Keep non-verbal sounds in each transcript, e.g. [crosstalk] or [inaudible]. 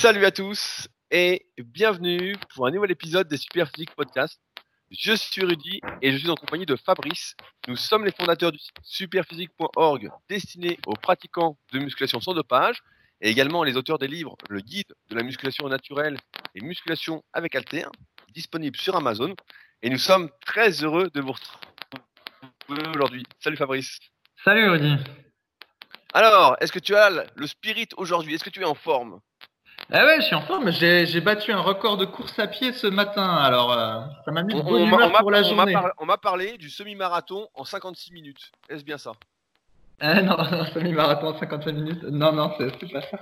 Salut à tous et bienvenue pour un nouvel épisode des Superphysique Podcast. Je suis Rudy et je suis en compagnie de Fabrice. Nous sommes les fondateurs du site superphysique.org destiné aux pratiquants de musculation sans dopage et également les auteurs des livres Le guide de la musculation naturelle et musculation avec Alter, disponible sur Amazon. Et nous sommes très heureux de vous retrouver aujourd'hui. Salut Fabrice. Salut Rudy. Alors, est-ce que tu as le spirit aujourd'hui? Est-ce que tu es en forme? Ah ouais, je suis en forme. J'ai battu un record de course à pied ce matin. Alors, euh, ça m'a mis de bonne humeur pour la journée. On m'a parlé du semi-marathon en 56 minutes. Est-ce bien ça? Ah [laughs] non, non, semi-marathon en 55 minutes. Non, non, c'est pas ça.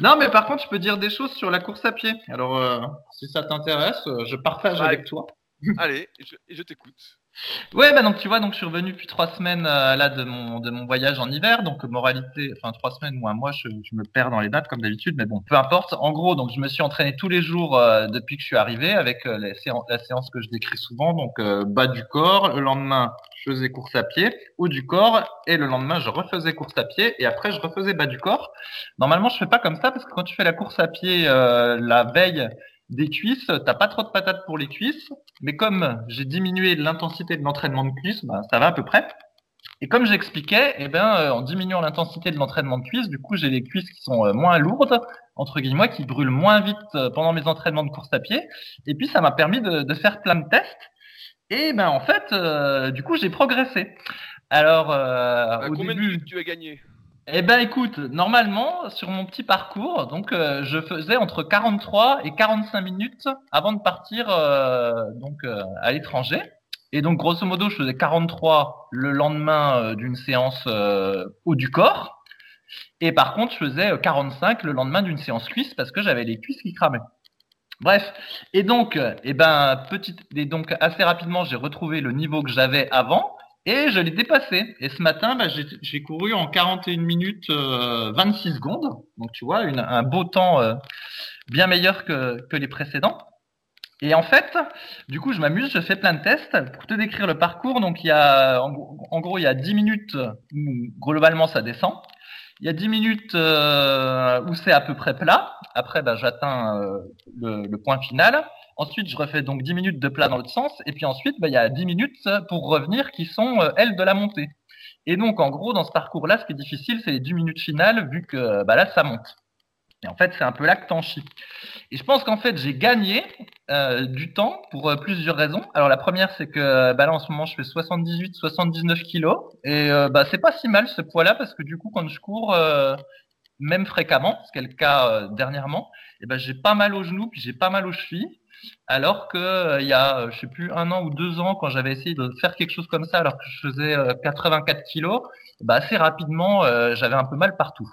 Non, mais par contre, je peux dire des choses sur la course à pied. Alors, euh, si ça t'intéresse, euh, je partage avec toi. Allez, je, je t'écoute. Ouais, bah donc tu vois, donc je suis revenu depuis trois semaines euh, là de mon de mon voyage en hiver, donc moralité, enfin trois semaines ou un mois, je, je me perds dans les dates comme d'habitude, mais bon, peu importe. En gros, donc je me suis entraîné tous les jours euh, depuis que je suis arrivé avec euh, la, séance, la séance que je décris souvent, donc bas du corps. Le lendemain, je faisais course à pied, haut du corps, et le lendemain, je refaisais course à pied, et après, je refaisais bas du corps. Normalement, je fais pas comme ça parce que quand tu fais la course à pied la veille des cuisses, t'as pas trop de patates pour les cuisses, mais comme j'ai diminué l'intensité de l'entraînement de cuisses, ben, ça va à peu près. Et comme j'expliquais, eh ben, euh, en diminuant l'intensité de l'entraînement de cuisses, du coup, j'ai les cuisses qui sont euh, moins lourdes, entre guillemets, qui brûlent moins vite euh, pendant mes entraînements de course à pied. Et puis, ça m'a permis de, faire plein de tests. Et ben, en fait, du coup, j'ai progressé. Alors, au combien début, de tu as gagné? Eh ben écoute, normalement sur mon petit parcours, donc euh, je faisais entre 43 et 45 minutes avant de partir euh, donc euh, à l'étranger. Et donc grosso modo, je faisais 43 le lendemain d'une séance haut du corps. Et par contre, je faisais 45 le lendemain d'une séance cuisse parce que j'avais les cuisses qui cramaient. Bref, et donc, eh ben, petite, et donc assez rapidement, j'ai retrouvé le niveau que j'avais avant. Et je l'ai dépassé. Et ce matin, bah, j'ai couru en 41 minutes 26 euh, secondes. Donc tu vois, une, un beau temps euh, bien meilleur que, que les précédents. Et en fait, du coup, je m'amuse, je fais plein de tests pour te décrire le parcours. Donc il y a, en, gros, il y a 10 minutes où globalement ça descend. Il y a 10 minutes euh, où c'est à peu près plat. Après, bah, j'atteins le, le point final. Ensuite, je refais donc 10 minutes de plat dans l'autre sens. Et puis ensuite, bah, il y a 10 minutes pour revenir qui sont, euh, elles, de la montée. Et donc, en gros, dans ce parcours-là, ce qui est difficile, c'est les 10 minutes finales, vu que bah, là, ça monte. Et en fait, c'est un peu là que t'en chies. Et je pense qu'en fait, j'ai gagné euh, du temps pour euh, plusieurs raisons. Alors, la première, c'est que bah, là, en ce moment, je fais 78-79 kilos. Et bah, c'est pas si mal ce poids-là, parce que du coup, quand je cours, même fréquemment, ce qui est le cas dernièrement, et ben, j'ai pas mal aux genoux, puis j'ai pas mal aux chevilles. Alors que euh, il y a, euh, je sais plus, un an ou deux ans, quand j'avais essayé de faire quelque chose comme ça, alors que je faisais 84 euh, kilos, bah assez rapidement, j'avais un peu mal partout.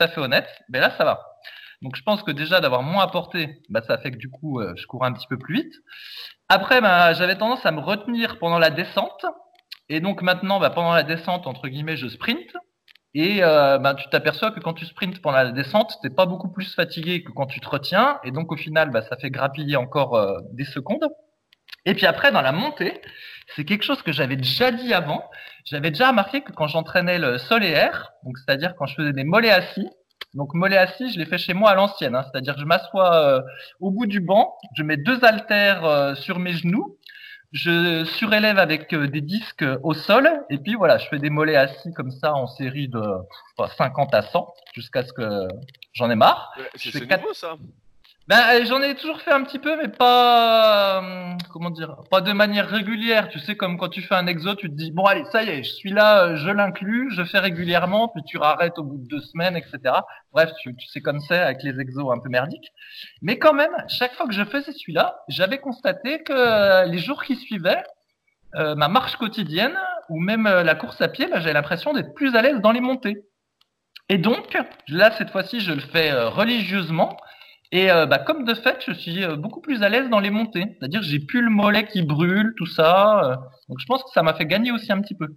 À fait honnête. Mais là, ça va. Donc je pense que déjà d'avoir moins apporté, bah, ça fait que du coup, je courais un petit peu plus vite. Après, bah, j'avais tendance à me retenir pendant la descente. Et donc maintenant, bah, pendant la descente, entre guillemets, je sprint. Et euh, ben, tu t'aperçois que quand tu sprintes pendant la descente, t'es pas beaucoup plus fatigué que quand tu te retiens. Et donc au final, ben, ça fait grappiller encore euh, des secondes. Et puis après, dans la montée, c'est quelque chose que j'avais déjà dit avant. J'avais déjà remarqué que quand j'entraînais le sol et air, donc c'est-à-dire quand je faisais des mollets assis, donc mollet assis, je l'ai fait chez moi à l'ancienne, hein, c'est-à-dire je m'assois euh, au bout du banc, je mets deux haltères sur mes genoux je surélève avec euh, des disques au sol et puis voilà, je fais des mollets assis comme ça en série de 50 à 100 jusqu'à ce que j'en ai marre. C'est nouveau ça. Ben, j'en ai toujours fait un petit peu, mais pas, euh, comment dire, pas de manière régulière. Tu sais, comme quand tu fais un exo, tu te dis, bon, allez, ça y est, je suis là, euh, je l'inclus, je fais régulièrement, puis tu arrêtes au bout de deux semaines, etc. Bref, tu, sais comme ça avec les exos un peu merdiques. Mais quand même, chaque fois que je faisais celui-là, j'avais constaté que les jours qui suivaient, ma marche quotidienne ou même la course à pied, ben, j'avais l'impression d'être plus à l'aise dans les montées. Et donc, là, cette fois-ci, je le fais religieusement. Et euh, bah, comme de fait, je suis euh, beaucoup plus à l'aise dans les montées. C'est-à-dire j'ai plus le mollet qui brûle, tout ça. Euh. donc je pense que ça m'a fait gagner aussi un petit peu.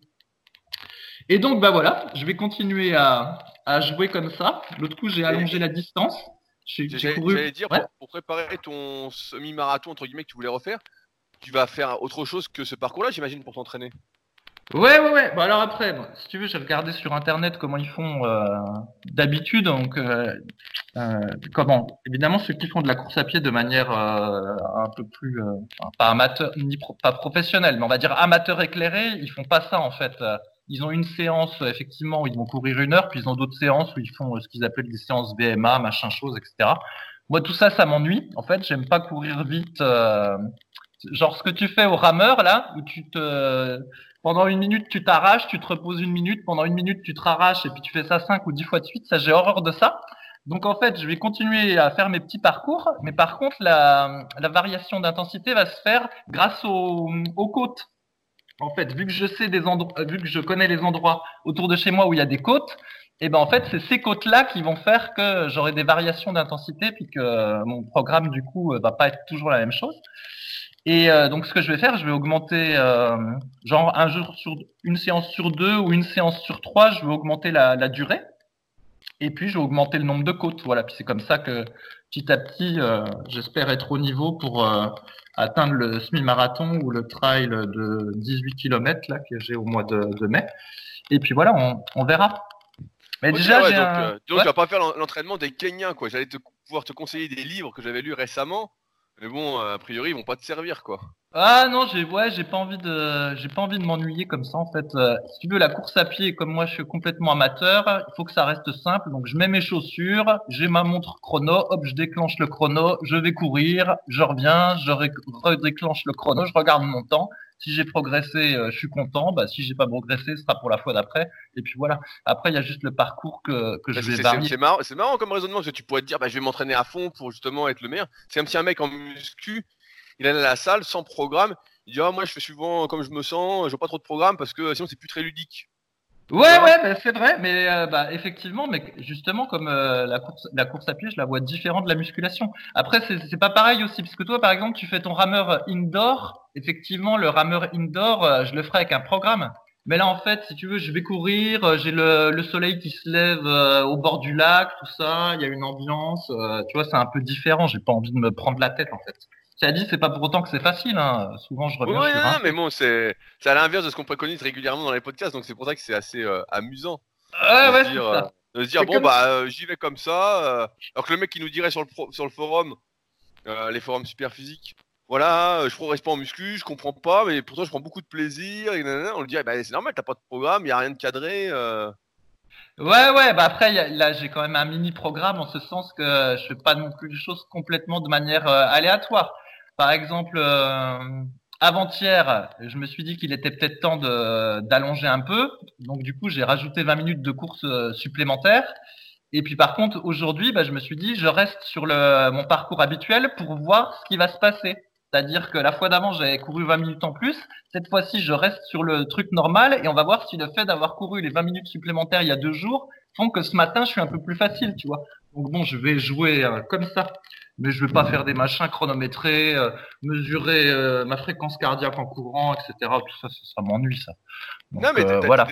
Et donc bah voilà, je vais continuer à, à jouer comme ça. L'autre coup, j'ai allongé la distance. J'ai couru. dire pour, préparer ton semi-marathon entre guillemets que tu voulais refaire, tu vas faire autre chose que ce parcours-là, j'imagine, pour t'entraîner. Ouais, ouais, ouais. Bah alors après, si tu veux, j'ai regardé sur internet comment ils font d'habitude. Donc, euh, comment Évidemment, ceux qui font de la course à pied de manière euh, un peu plus, euh, enfin, pas amateur, ni pas professionnelle, mais on va dire amateur éclairé, ils font pas ça en fait. Euh, Ils ont une séance, euh, effectivement, où ils vont courir une heure, puis ils ont d'autres séances où ils font euh, ce qu'ils appellent des séances VMA, machin chose, etc. Moi, tout ça, ça m'ennuie. En fait, j'aime pas courir vite. euh, genre ce que tu fais au rameur là, où tu te pendant une minute tu t'arraches, tu te reposes une minute, pendant une minute tu te arraches et puis tu fais ça cinq ou dix fois de suite. Ça, j'ai horreur de ça. Donc en fait, je vais continuer à faire mes petits parcours, mais par contre, la, la variation d'intensité va se faire grâce aux, aux côtes. En fait, vu que je sais des endroits, vu que je connais les endroits autour de chez moi où il y a des côtes, et ben en fait, c'est ces côtes-là qui vont faire que j'aurai des variations d'intensité, puis que mon programme du coup euh, va pas être toujours la même chose. Et euh, donc, ce que je vais faire, je vais augmenter, euh, genre un jour sur une séance sur deux ou une séance sur trois, je vais augmenter la, la durée. Et puis, je vais augmenter le nombre de côtes. Voilà. Puis c'est comme ça que petit à petit, euh, j'espère être au niveau pour atteindre le semi-marathon ou le trail de 18 km là que j'ai au mois de, de mai. Et puis voilà, on, on verra. Mais Ok, déjà, ouais, donc, un... donc Ouais. tu vas pas faire l'en- l'entraînement des Kenyans, quoi. J'allais te pouvoir te conseiller des livres que j'avais lus récemment, mais bon, euh, a priori, ils vont pas te servir, quoi. Ah non, j'ai ouais, j'ai pas envie de j'ai pas envie de m'ennuyer comme ça en fait. Euh, si tu veux la course à pied comme moi je suis complètement amateur, il faut que ça reste simple. Donc je mets mes chaussures, j'ai ma montre chrono, hop, je déclenche le chrono, je vais courir, je reviens, je redéclenche le chrono, je regarde mon temps. Si j'ai progressé, euh, je suis content. Bah si j'ai pas progressé, ce sera pour la fois d'après. Et puis voilà. Après il y a juste le parcours que que je Bah, vais C'est c'est- varier. c'est marrant, c'est marrant comme raisonnement, parce que tu pourrais te dire, bah, je vais m'entraîner à fond pour justement être le meilleur. C'est comme si un mec en muscu, il allait à la salle sans programme, il dit, ah, moi, je fais suivant comme je me sens, je veux pas trop de programme parce que sinon, c'est plus très ludique. Ouais, ouais, bah, c'est vrai, mais euh, bah, effectivement, mais justement, comme euh, la course, la course à pied, je la vois différente de la musculation. Après, c'est c'est pas pareil aussi, parce que toi, par exemple, tu fais ton rameur indoor. Effectivement, le rameur indoor, euh, je le ferai avec un programme. Mais là, en fait, si tu veux, je vais courir, euh, j'ai le, le soleil qui se lève euh, au bord du lac, tout ça, il y a une ambiance, euh, tu vois, c'est un peu différent. J'ai pas envie de me prendre la tête, en fait. Ça dit, c'est pas pour autant que c'est facile. Hein. Souvent, je reviens ouais, sur non, un. mais bon, c'est à l'inverse de ce qu'on préconise régulièrement dans les podcasts, donc c'est pour ça que c'est assez euh, amusant. Ouais, dire, ça. de se dire bon comme- bah j'y vais comme ça alors que le mec qui nous dirait sur le pro- sur le forum les forums super physiques voilà euh, je progresse pas en muscu je comprends pas mais pourtant je prends beaucoup de plaisir et on lui dirait bah c'est normal t'as pas de programme y a rien de cadré euh. Ouais, ouais, bah après, il a- là, j'ai quand même un mini programme en ce sens que je fais pas non plus les choses complètement de manière euh, aléatoire. Par exemple, euh, avant-hier, je me suis dit qu'il était peut-être temps d'allonger un peu. Donc, du coup, j'ai rajouté 20 minutes de course euh, supplémentaires. Et puis, par contre, aujourd'hui, bah, je me suis dit, je reste sur le, mon parcours habituel pour voir ce qui va se passer. C'est-à-dire que la fois d'avant, j'avais couru 20 minutes en plus. Cette fois-ci, je reste sur le truc normal et on va voir si le fait d'avoir couru les 20 minutes supplémentaires il y a deux jours font que ce matin, je suis un peu plus facile, tu vois. Donc bon, je vais jouer euh, comme ça. Mais je vais pas faire des machins chronométrés, euh, mesurer euh, ma fréquence cardiaque en courant, etc. Tout ça, ça, ça m'ennuie, ça. Donc, non mais t'étais- voilà.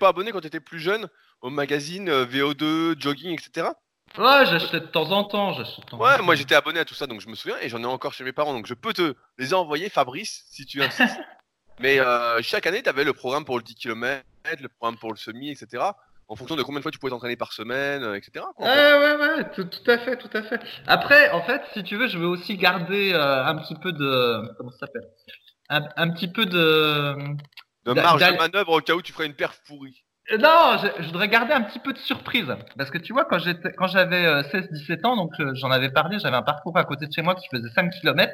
pas abonné quand t'étais plus jeune au magazine euh, VO2 jogging etc Ouais, j'achète de temps en temps. temps en ouais temps. moi j'étais abonné à tout ça donc je me souviens et j'en ai encore chez mes parents donc je peux te les envoyer Fabrice si tu insistes [laughs] mais euh, chaque année t'avais le programme pour le 10 km le programme pour le semi etc en fonction de combien de fois tu pouvais t'entraîner par semaine euh, etc quoi. Ouais, ouais, ouais, tout, tout à fait, tout à fait. Après, en fait, si tu veux, je veux aussi garder euh, un petit peu de, comment ça s'appelle, un, un petit peu de, de marge de manœuvre au cas où tu ferais une perf pourrie Non, je, voudrais garder un petit peu de surprise. Parce que tu vois, quand j'étais, quand j'avais euh, 16-17 ans, donc euh, j'en avais parlé, j'avais un parcours à côté de chez moi qui faisait 5 km.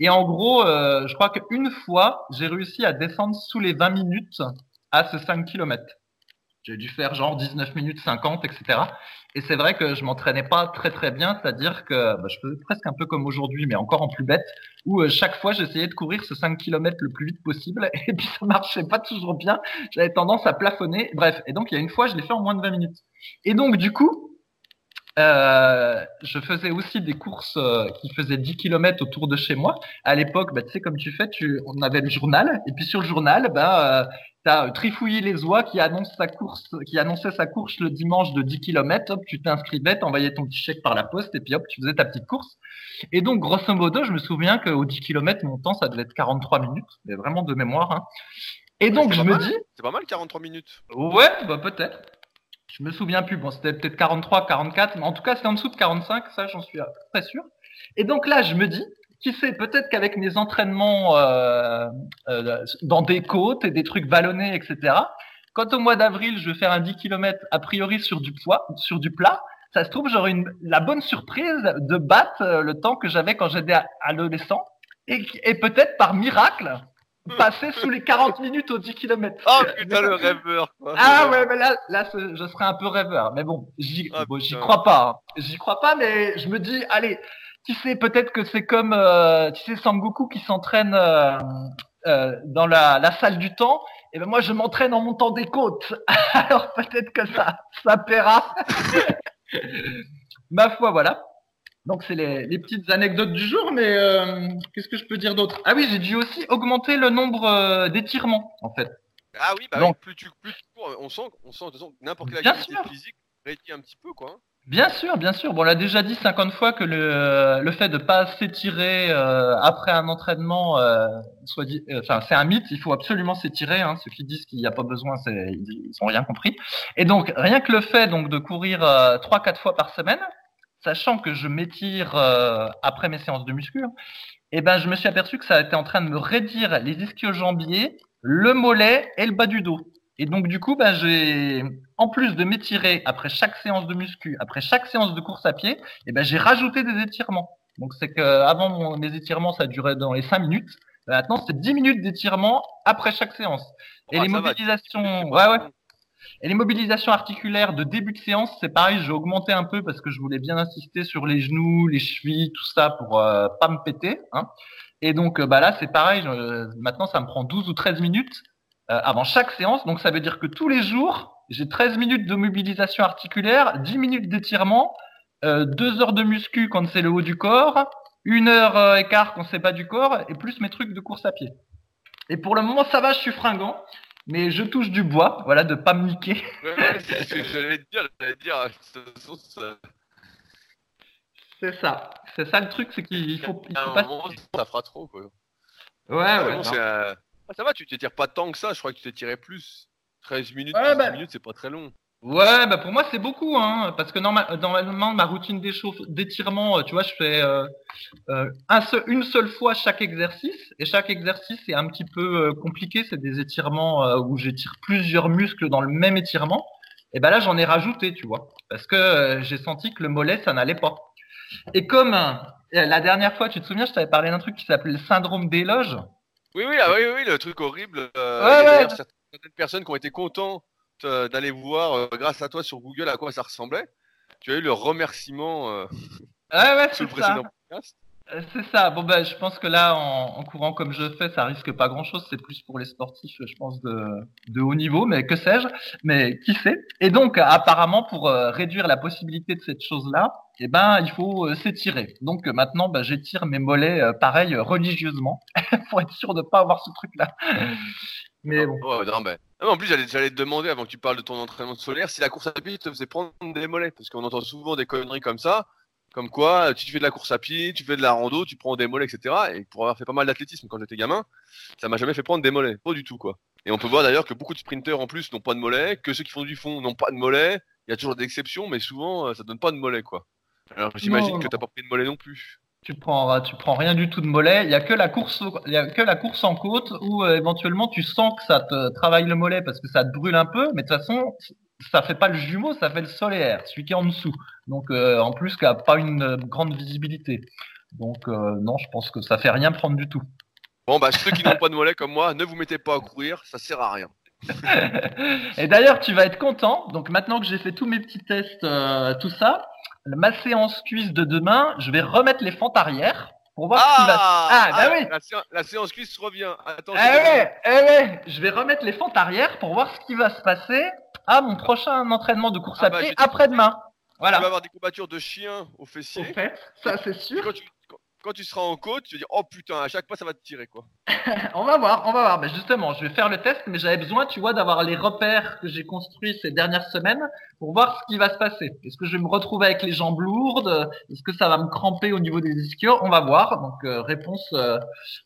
Et en gros, euh, je crois qu'une fois, j'ai réussi à descendre sous les 20 minutes à ce 5 km. J'ai dû faire genre 19 minutes 50, etc. Et c'est vrai que je m'entraînais pas très très bien, c'est-à-dire que bah, je faisais presque un peu comme aujourd'hui, mais encore en plus bête, où euh, chaque fois j'essayais de courir ce 5 km le plus vite possible, [laughs] et puis ça marchait pas toujours bien j'avais tendance à plafonner. Bref, et donc il y a une fois, je l'ai fait en moins de 20 minutes. Et donc du coup, euh, je faisais aussi des courses euh, qui faisaient 10 km autour de chez moi. À l'époque, bah, tu sais comme tu fais, tu, on avait le journal, et puis sur le journal, bah, euh, t'as euh, Trifouillis les oies qui annonce sa course, qui annonçait sa course le dimanche de 10 km. Hop, tu t'inscrivais, t'envoyais ton petit chèque par la poste, et puis hop, tu faisais ta petite course. Et donc grosso modo, je me souviens qu'au 10 km, mon temps, ça devait être 43 minutes, mais vraiment de mémoire. Hein. Et donc je me mal. dis, c'est pas mal 43 minutes Ouais, bah peut-être. Je me souviens plus. Bon, c'était peut-être 43, 44, mais en tout cas, c'est en dessous de 45. Ça, j'en suis très sûr. Et donc là, je me dis, qui sait, peut-être qu'avec mes entraînements euh, euh, dans des côtes et des trucs vallonnés, etc. Quand au mois d'avril, je vais faire un 10 km a priori sur du poids, sur du plat, ça se trouve, j'aurai la bonne surprise de battre euh, le temps que j'avais quand j'étais adolescent et, et peut-être par miracle [laughs] passer sous les 40 minutes aux 10 km. Oh putain, le rêveur. Quoi. Ah ouais, mais là, là, je serais un peu rêveur. Mais bon, j'y j'y crois pas. Hein. J'y crois pas, mais je me dis, allez, tu sais, peut-être que c'est comme, euh, tu sais, Sangoku qui s'entraîne euh, euh, dans la, la, salle du temps. Et ben moi, je m'entraîne en montant des côtes. [laughs] Alors peut-être que ça, ça paiera. [laughs] Ma foi, voilà. Donc c'est les, les, petites anecdotes du jour, mais euh, qu'est-ce que je peux dire d'autre? Ah oui, j'ai dû aussi augmenter le nombre euh, d'étirements, en fait. Ah oui, bah Donc, plus, tu, plus tu cours, on sent, on sent n'importe quelle activité physique réduit un petit peu, quoi. Hein. Bien sûr, bien sûr. Bon, on l'a déjà dit 50 fois que le, le fait de pas s'étirer euh, après un entraînement, euh, soit dit, euh, enfin, c'est un mythe. Il faut absolument s'étirer. Hein. Ceux qui disent qu'il n'y a pas besoin, ils, ont rien compris. Et donc, rien que le fait donc de courir trois, quatre fois par semaine, sachant que je m'étire après mes séances de muscu, eh ben, je me suis aperçu que ça était en train de me raidir les ischio-jambiers, le mollet et le bas du dos. Et donc, du coup, bah, j'ai, en plus de m'étirer après chaque séance de muscu, après chaque séance de course à pied, et eh ben, j'ai rajouté des étirements. Donc, c'est que avant mes étirements, ça durait dans les 5 minutes. Maintenant, c'est 10 minutes d'étirement après chaque séance. Et les mobilisations, ouais, ouais. Et les mobilisations articulaires de début de séance, c'est pareil, j'ai augmenté un peu parce que je voulais bien insister sur les genoux, les chevilles, tout ça pour euh, pas me péter. Hein. Et donc, bah là, c'est pareil. maintenant, ça me prend 12 ou 13 minutes euh, avant chaque séance. Donc ça veut dire que tous les jours, j'ai 13 minutes de mobilisation articulaire, 10 minutes d'étirement, euh, 2 heures de muscu quand c'est le haut du corps, une heure euh, écart quand c'est pas du corps, et plus mes trucs de course à pied. Et pour le moment, ça va, je suis fringant, mais je touche du bois, voilà, de pas me niquer. [laughs] j'allais dire, j'allais dire, c'est ça, c'est ça le truc, c'est qu'il faut, il faut pas. Moment, ça fera trop, quoi. Ouais, ouais. Ah, ça va, tu t'étires pas tant que ça, je crois que tu t'étirais plus. 13 minutes, ouais, bah... minutes, c'est pas très long. Ouais, bah pour moi c'est beaucoup, hein, parce que normalement ma routine d'étirement, euh, tu vois, je fais euh, euh, un seul, une seule fois chaque exercice, et chaque exercice est un petit peu euh, compliqué, c'est des étirements où j'étire plusieurs muscles dans le même étirement, et ben là j'en ai rajouté, tu vois, parce que j'ai senti que le mollet ça n'allait pas. Et comme la dernière fois, tu te souviens, je t'avais parlé d'un truc qui s'appelait le syndrome des loges. Oui, oui, ah, oui, oui, le truc horrible. Euh, certaines personnes qui ont été contentes euh, d'aller voir, euh, grâce à toi sur Google, à quoi ça ressemblait. Tu as eu le remerciement euh, ouais, ouais, le précédent podcast. C'est ça. Bon ben, je pense que là, en, courant comme je fais, ça risque pas grand-chose. C'est plus pour les sportifs, je pense, de, de haut niveau. Mais que sais-je Mais qui sait Et donc, apparemment, pour réduire la possibilité de cette chose-là, eh ben, il faut euh, s'étirer. Donc euh, maintenant, bah, j'étire mes mollets, euh, pareil, religieusement, [laughs] pour être sûr de pas avoir ce truc-là. Mais bon. non, mais... en plus, j'allais, te demander, avant que tu parles de ton entraînement solaire, si la course à pied te faisait prendre des mollets. Parce qu'on entend souvent des conneries comme ça. Comme quoi, tu fais de la course à pied, tu fais de la rando, tu prends des mollets, etc. Et pour avoir fait pas mal d'athlétisme quand j'étais gamin, ça m'a jamais fait prendre des mollets. Pas du tout, quoi. Et on peut voir d'ailleurs que beaucoup de sprinteurs en plus n'ont pas de mollets, que ceux qui font du fond n'ont pas de mollets. Il y a toujours des exceptions, mais souvent, ça donne pas de mollets, quoi. Alors j'imagine que t'as pas pris de mollet non plus. Tu prends, tu prends rien du tout de mollet. Il y a que la course, il y a que la course en côte où euh, éventuellement tu sens que ça te travaille le mollet parce que ça te brûle un peu, mais de toute façon ça fait pas le jumeau, ça fait le solaire, celui qui est en dessous. Donc euh, en plus qui a pas une euh, grande visibilité. Donc non, je pense que ça fait rien prendre du tout. Bon bah ceux qui n'ont pas de mollet comme moi, ne vous mettez pas à courir, ça sert à rien. [laughs] Et d'ailleurs, tu vas être content. Donc maintenant que j'ai fait tous mes petits tests, tout ça, ma séance cuisse de demain, je vais remettre les fentes arrière pour voir ce qui va. Ah, ah bah oui. La, séance, cuisse revient. Attends. Eh ouais, eh ouais. Je vais remettre les fentes arrière pour voir ce qui va se passer à mon prochain entraînement de course ah à bah, pied après-demain. Voilà. Tu vas avoir des courbatures de chien au fessier. Au fait, ça c'est sûr quand tu seras en côte, tu vas dire oh putain, à chaque fois ça va te tirer quoi. [laughs] on va voir, on va voir. Mais justement, je vais faire le test, mais j'avais besoin, tu vois, d'avoir les repères que j'ai construits ces dernières semaines pour voir ce qui va se passer. Est-ce que je vais me retrouver avec les jambes lourdes? Est-ce que ça va me cramper au niveau des ischios? On va voir. Donc euh, réponse euh,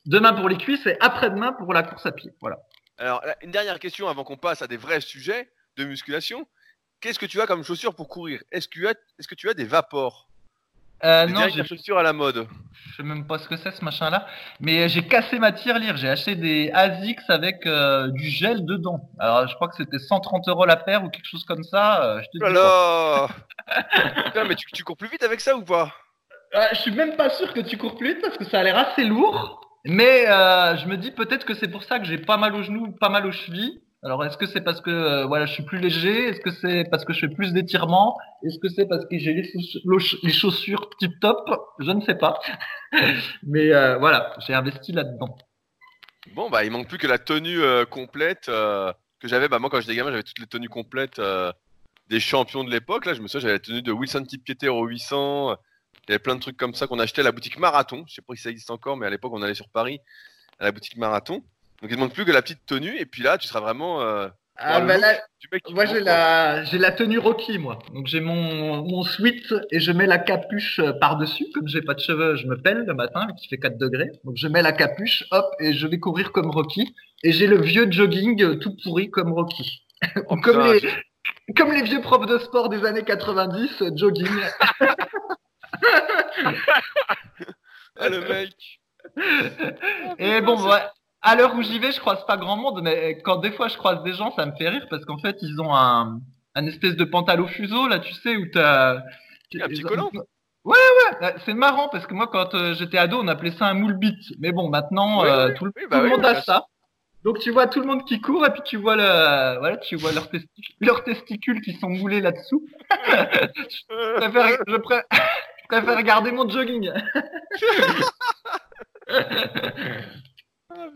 demain pour les cuisses et après-demain pour la course à pied. Voilà. Alors une dernière question avant qu'on passe à des vrais sujets de musculation. qu'est-ce que tu as comme chaussures pour courir? Est-ce que, tu est que tu as des vapors? Euh, non, dernières j'ai- chaussures à la mode. je sais même pas ce que c'est ce machin-là. Mais j'ai cassé ma tirelire. J'ai acheté des ASICS avec euh, du gel dedans. Alors je crois que c'était 130 euros la paire ou quelque chose comme ça. euh, je te Oh là [laughs] Putain, mais tu, tu cours plus vite avec ça ou pas? Euh, je suis même pas sûr que tu cours plus vite parce que ça a l'air assez lourd. Mais euh, je me dis peut-être que c'est pour ça que j'ai pas mal aux genoux, pas mal aux chevilles. Alors est-ce que c'est parce que euh, voilà, je suis plus léger? Est-ce que c'est parce que je fais plus d'étirements? Est-ce que c'est parce que j'ai les, chauss- le ch- les chaussures tip top Je ne sais pas. [laughs] Mais euh, voilà, j'ai investi là-dedans. Bon, bah, il manque plus que la tenue euh, complète que j'avais. Bah, moi, quand j'étais gamin, j'avais toutes les tenues complètes des champions de l'époque. Là, je me souviens, j'avais la tenue de Wilson Tipketer au 800. euh, Il y avait plein de trucs comme ça qu'on achetait à la boutique Marathon. Je sais pas si ça existe encore, mais à l'époque, on allait sur Paris à la boutique Marathon. Donc, il ne manque plus que la petite tenue. Et puis là, tu seras vraiment euh, Ah, bah là, moi j'ai la j'ai la tenue Rocky moi. Donc j'ai mon mon sweat et je mets la capuche euh, par-dessus comme j'ai pas de cheveux, je me pèle le matin qui fait 4 degrés. Donc je mets la capuche, hop et je vais courir comme Rocky et j'ai le vieux jogging euh, tout pourri comme Rocky. [laughs] Oh, comme putain, les comme les vieux profs de sport des années 90 euh, jogging. [laughs] [laughs] Ah, le mec Et bon, ouais, à l'heure où j'y vais, je croise pas grand monde, mais quand des fois je croise des gens, ça me fait rire parce qu'en fait, ils ont un, un espèce de pantalon fuseau, là, tu sais, où t'as. Un petit collant. Ouais, ouais, c'est marrant parce que moi, quand euh, j'étais ado, on appelait ça un moule bite. Mais bon, maintenant, Oui, euh, oui, tout le, oui, tout bah le monde a ça. Donc tu vois tout le monde qui court et puis tu vois le, voilà, tu vois leurs testicules, leurs testicules qui sont moulés là-dessous. [laughs] Je préfère, je pré- je préfère regarder mon jogging. [laughs] [laughs]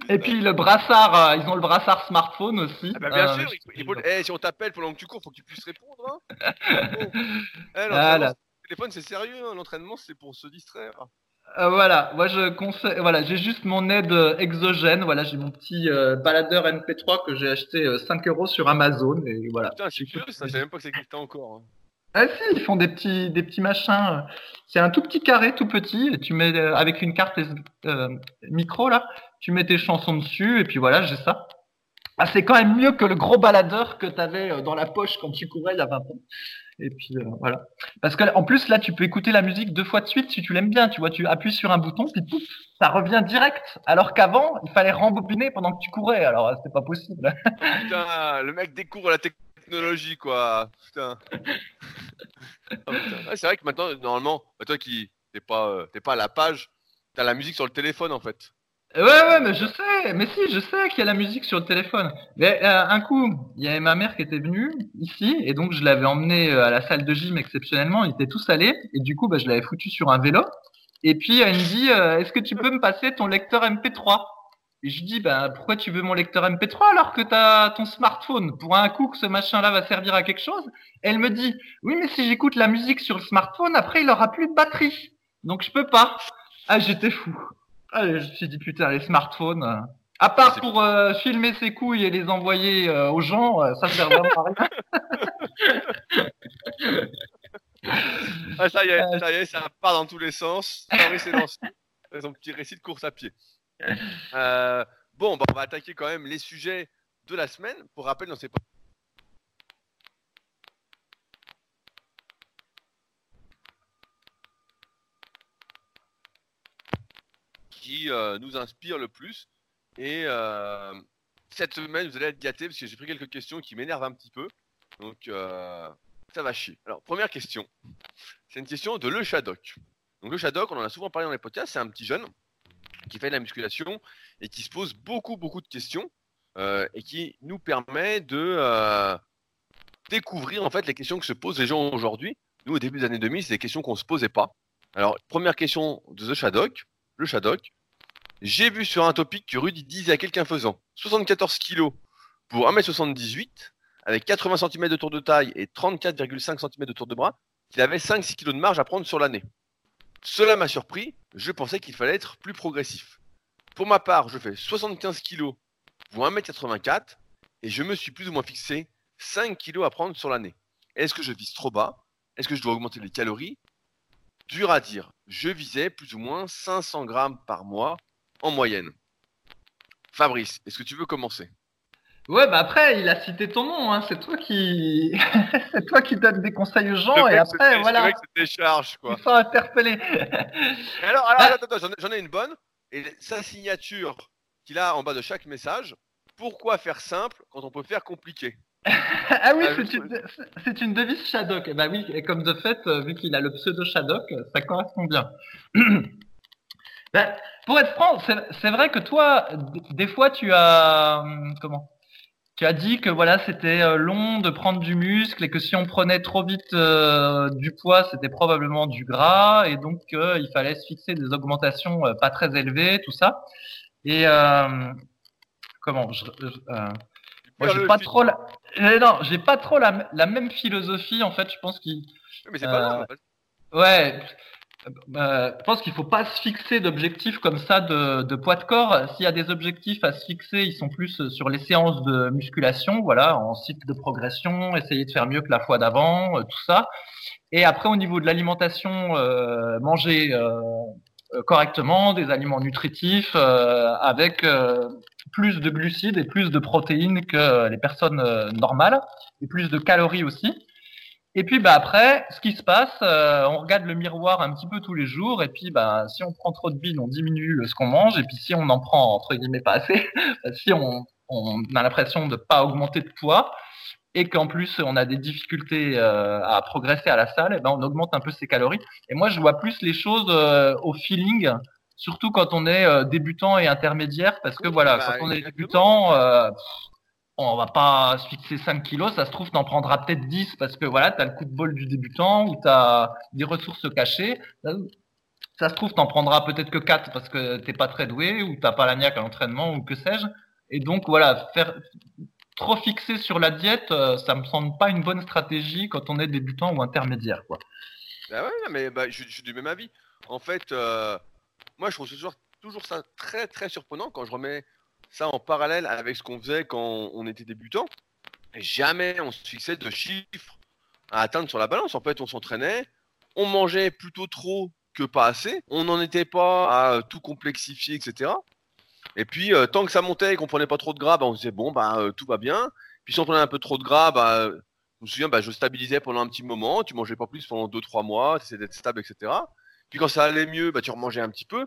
Et puis le brassard, euh, ils ont le brassard smartphone aussi. Ah bah bien Euh, sûr, il il eh, si on t'appelle pendant que tu cours, faut que tu puisses répondre. Hein. [laughs] Bon. Eh, Voilà. Le téléphone, c'est sérieux. hein. L'entraînement, c'est pour se distraire. Euh, voilà, moi je conseille, voilà, j'ai juste mon aide exogène, voilà, j'ai mon petit euh, baladeur MP3 que j'ai acheté euh, 5 euros sur Amazon et voilà. Putain, c'est curieux, ça, je savais même pas que ça existait encore. hein. Ah si, ils font des petits, des petits machins. C'est un tout petit carré, tout petit. Et tu mets avec une carte micro là, tu mets tes chansons dessus et puis voilà, j'ai ça. Ah, c'est quand même mieux que le gros baladeur que t'avais euh, dans la poche quand tu courais il y a 20 ans. Et puis euh, voilà. Parce que en plus là, tu peux écouter la musique deux fois de suite si tu l'aimes bien. Tu vois, tu appuies sur un bouton puis pouf, ça revient direct. Alors qu'avant, il fallait rembobiner pendant que tu courais. Alors euh, c'était pas possible. [laughs] Putain, le mec découvre la technologie, quoi. Putain. Ouais, c'est vrai que maintenant, normalement, bah, toi qui t'es pas, pas à la page, t'as la musique sur le téléphone, en fait. Ouais, ouais, mais je sais, mais si, je sais qu'il y a la musique sur le téléphone. Mais euh, un coup, il y avait ma mère qui était venue ici, et donc je l'avais emmené euh, à la salle de gym exceptionnellement. Ils étaient tous allés, et du coup, bah, je l'avais foutu sur un vélo. Et puis elle me dit, euh, est-ce que tu peux me passer ton lecteur MP3 Et je dis, bah pourquoi tu veux mon lecteur MP3 alors que t'as ton smartphone? Pour un coup que ce machin-là va servir à quelque chose Elle me dit, oui, mais si j'écoute la musique sur le smartphone, après il aura plus de batterie, donc je peux pas. Ah, j'étais fou. Ah, je me suis dit putain les smartphones. euh, à part pour euh, filmer ses couilles et les envoyer euh, aux gens, euh, ça sert vraiment à rien. [laughs] Ah, ça y est, Euh, ça y est, ça part dans tous les sens. Fabrice est lancé. C'est son petit récit de course à pied. Euh, bon, bah, on va attaquer quand même les sujets de la semaine. Pour rappel, dans ces qui euh, nous inspire le plus. Et euh, cette semaine, vous allez être gâtés parce que j'ai pris quelques questions qui m'énervent un petit peu. Donc, euh, ça va chier. Alors, première question. C'est une question de Le Shadok. Donc, Le Shadok, on en a souvent parlé dans les podcasts, c'est un petit jeune qui fait de la musculation et qui se pose beaucoup, beaucoup de questions et qui nous permet de découvrir en fait les questions que se posent les gens aujourd'hui. Nous, au début des années 2000, c'est des questions qu'on se posait pas. Alors, première question de The Shadok. Le Shadok. J'ai vu sur un topic que Rudy disait à quelqu'un faisant 74 kg pour 1m78, avec 80 cm de tour de taille et 34,5 cm de tour de bras, qu'il avait 5-6 kg de marge à prendre sur l'année. Cela m'a surpris, je pensais qu'il fallait être plus progressif. Pour ma part, je fais 75 kg pour 1m84 et je me suis plus ou moins fixé 5 kg à prendre sur l'année. Est-ce que je vise trop bas? Est-ce que je dois augmenter les calories? Dur à dire. Je visais plus ou moins 500 grammes par mois en moyenne. Fabrice, est-ce que tu veux commencer? Ouais, bah après, il a cité ton nom, hein. c'est toi qui, [laughs] c'est toi qui donne des conseils aux gens, et après, voilà, Le mec se décharge, quoi. il faut interpeller. [laughs] Et alors, alors, Ah. attends, attends, j'en ai- une bonne. Et sa signature qu'il a en bas de chaque message. Pourquoi faire simple quand on peut faire compliqué? [laughs] Ah oui, Ah, c'est je- une, c'est une devise Shadok. Eh bah oui, et comme de fait, euh, vu qu'il a le pseudo Shadok, ça correspond bien. [clears throat] Ben, pour être franc, c'est vrai que toi, des fois, tu as hum, comment? Tu as dit que voilà, c'était euh, long de prendre du muscle et que si on prenait trop vite euh, du poids, c'était probablement du gras et donc euh, il fallait se fixer des augmentations euh, pas très élevées, tout ça. Et euh, comment? Je, je- moi, j'ai pas trop la... non, j'ai pas trop la, la même philosophie en fait. Je pense qu'il, Mais c'est pas grave. ouais, euh, je pense qu'il faut pas se fixer d'objectifs comme ça de, de poids de corps. S'il y a des objectifs à se fixer, ils sont plus sur les séances de musculation, voilà, en cycle de progression, essayer de faire mieux que la fois d'avant, euh, tout ça. Et après, au niveau de l'alimentation, euh, manger euh, euh, correctement, des aliments nutritifs euh, avec euh, plus de glucides et plus de protéines que les personnes euh, normales et plus de calories aussi. Et puis bah après, ce qui se passe, euh, on regarde le miroir un petit peu tous les jours et puis bah si on prend trop de bile, on diminue ce qu'on mange et puis si on en prend entre guillemets pas assez, [laughs] si on, on a l'impression de pas augmenter de poids et qu'en plus on a des difficultés euh, à progresser à la salle, et ben on augmente un peu ses calories. Et moi je vois plus les choses euh, au feeling, surtout quand on est euh, débutant et intermédiaire, parce que Oui, voilà, bah, quand on est débutant, euh, pff, on va pas se fixer 5 kilos, ça se trouve t'en prendras peut-être 10 parce que voilà, t'as le coup de bol du débutant ou t'as des ressources cachées. Ça, se trouve t'en prendras peut-être que 4 parce que t'es pas très doué ou t'as pas la à l'entraînement ou que sais-je. Et donc voilà, faire trop fixé sur la diète, euh, ça me semble pas une bonne stratégie quand on est débutant ou intermédiaire quoi. Bah ouais, mais bah, je, je suis du même avis. En fait, euh, moi, je trouve toujours, toujours ça très, très surprenant quand je remets ça en parallèle avec ce qu'on faisait quand on était débutant. Jamais on se fixait de chiffres à atteindre sur la balance. En fait, on s'entraînait, on mangeait plutôt trop que pas assez. On n'en était pas à tout complexifier, etc. Et puis, euh, tant que ça montait et qu'on prenait pas trop de gras, bah, on se disait, bon, bah, euh, tout va bien. Puis si on prenait un peu trop de gras, bah, euh, je me souviens, bah, je stabilisais pendant un petit moment, tu mangeais pas plus pendant 2-3 mois, essayais d'être stable, etc. Puis quand ça allait mieux, bah, tu remangeais un petit peu.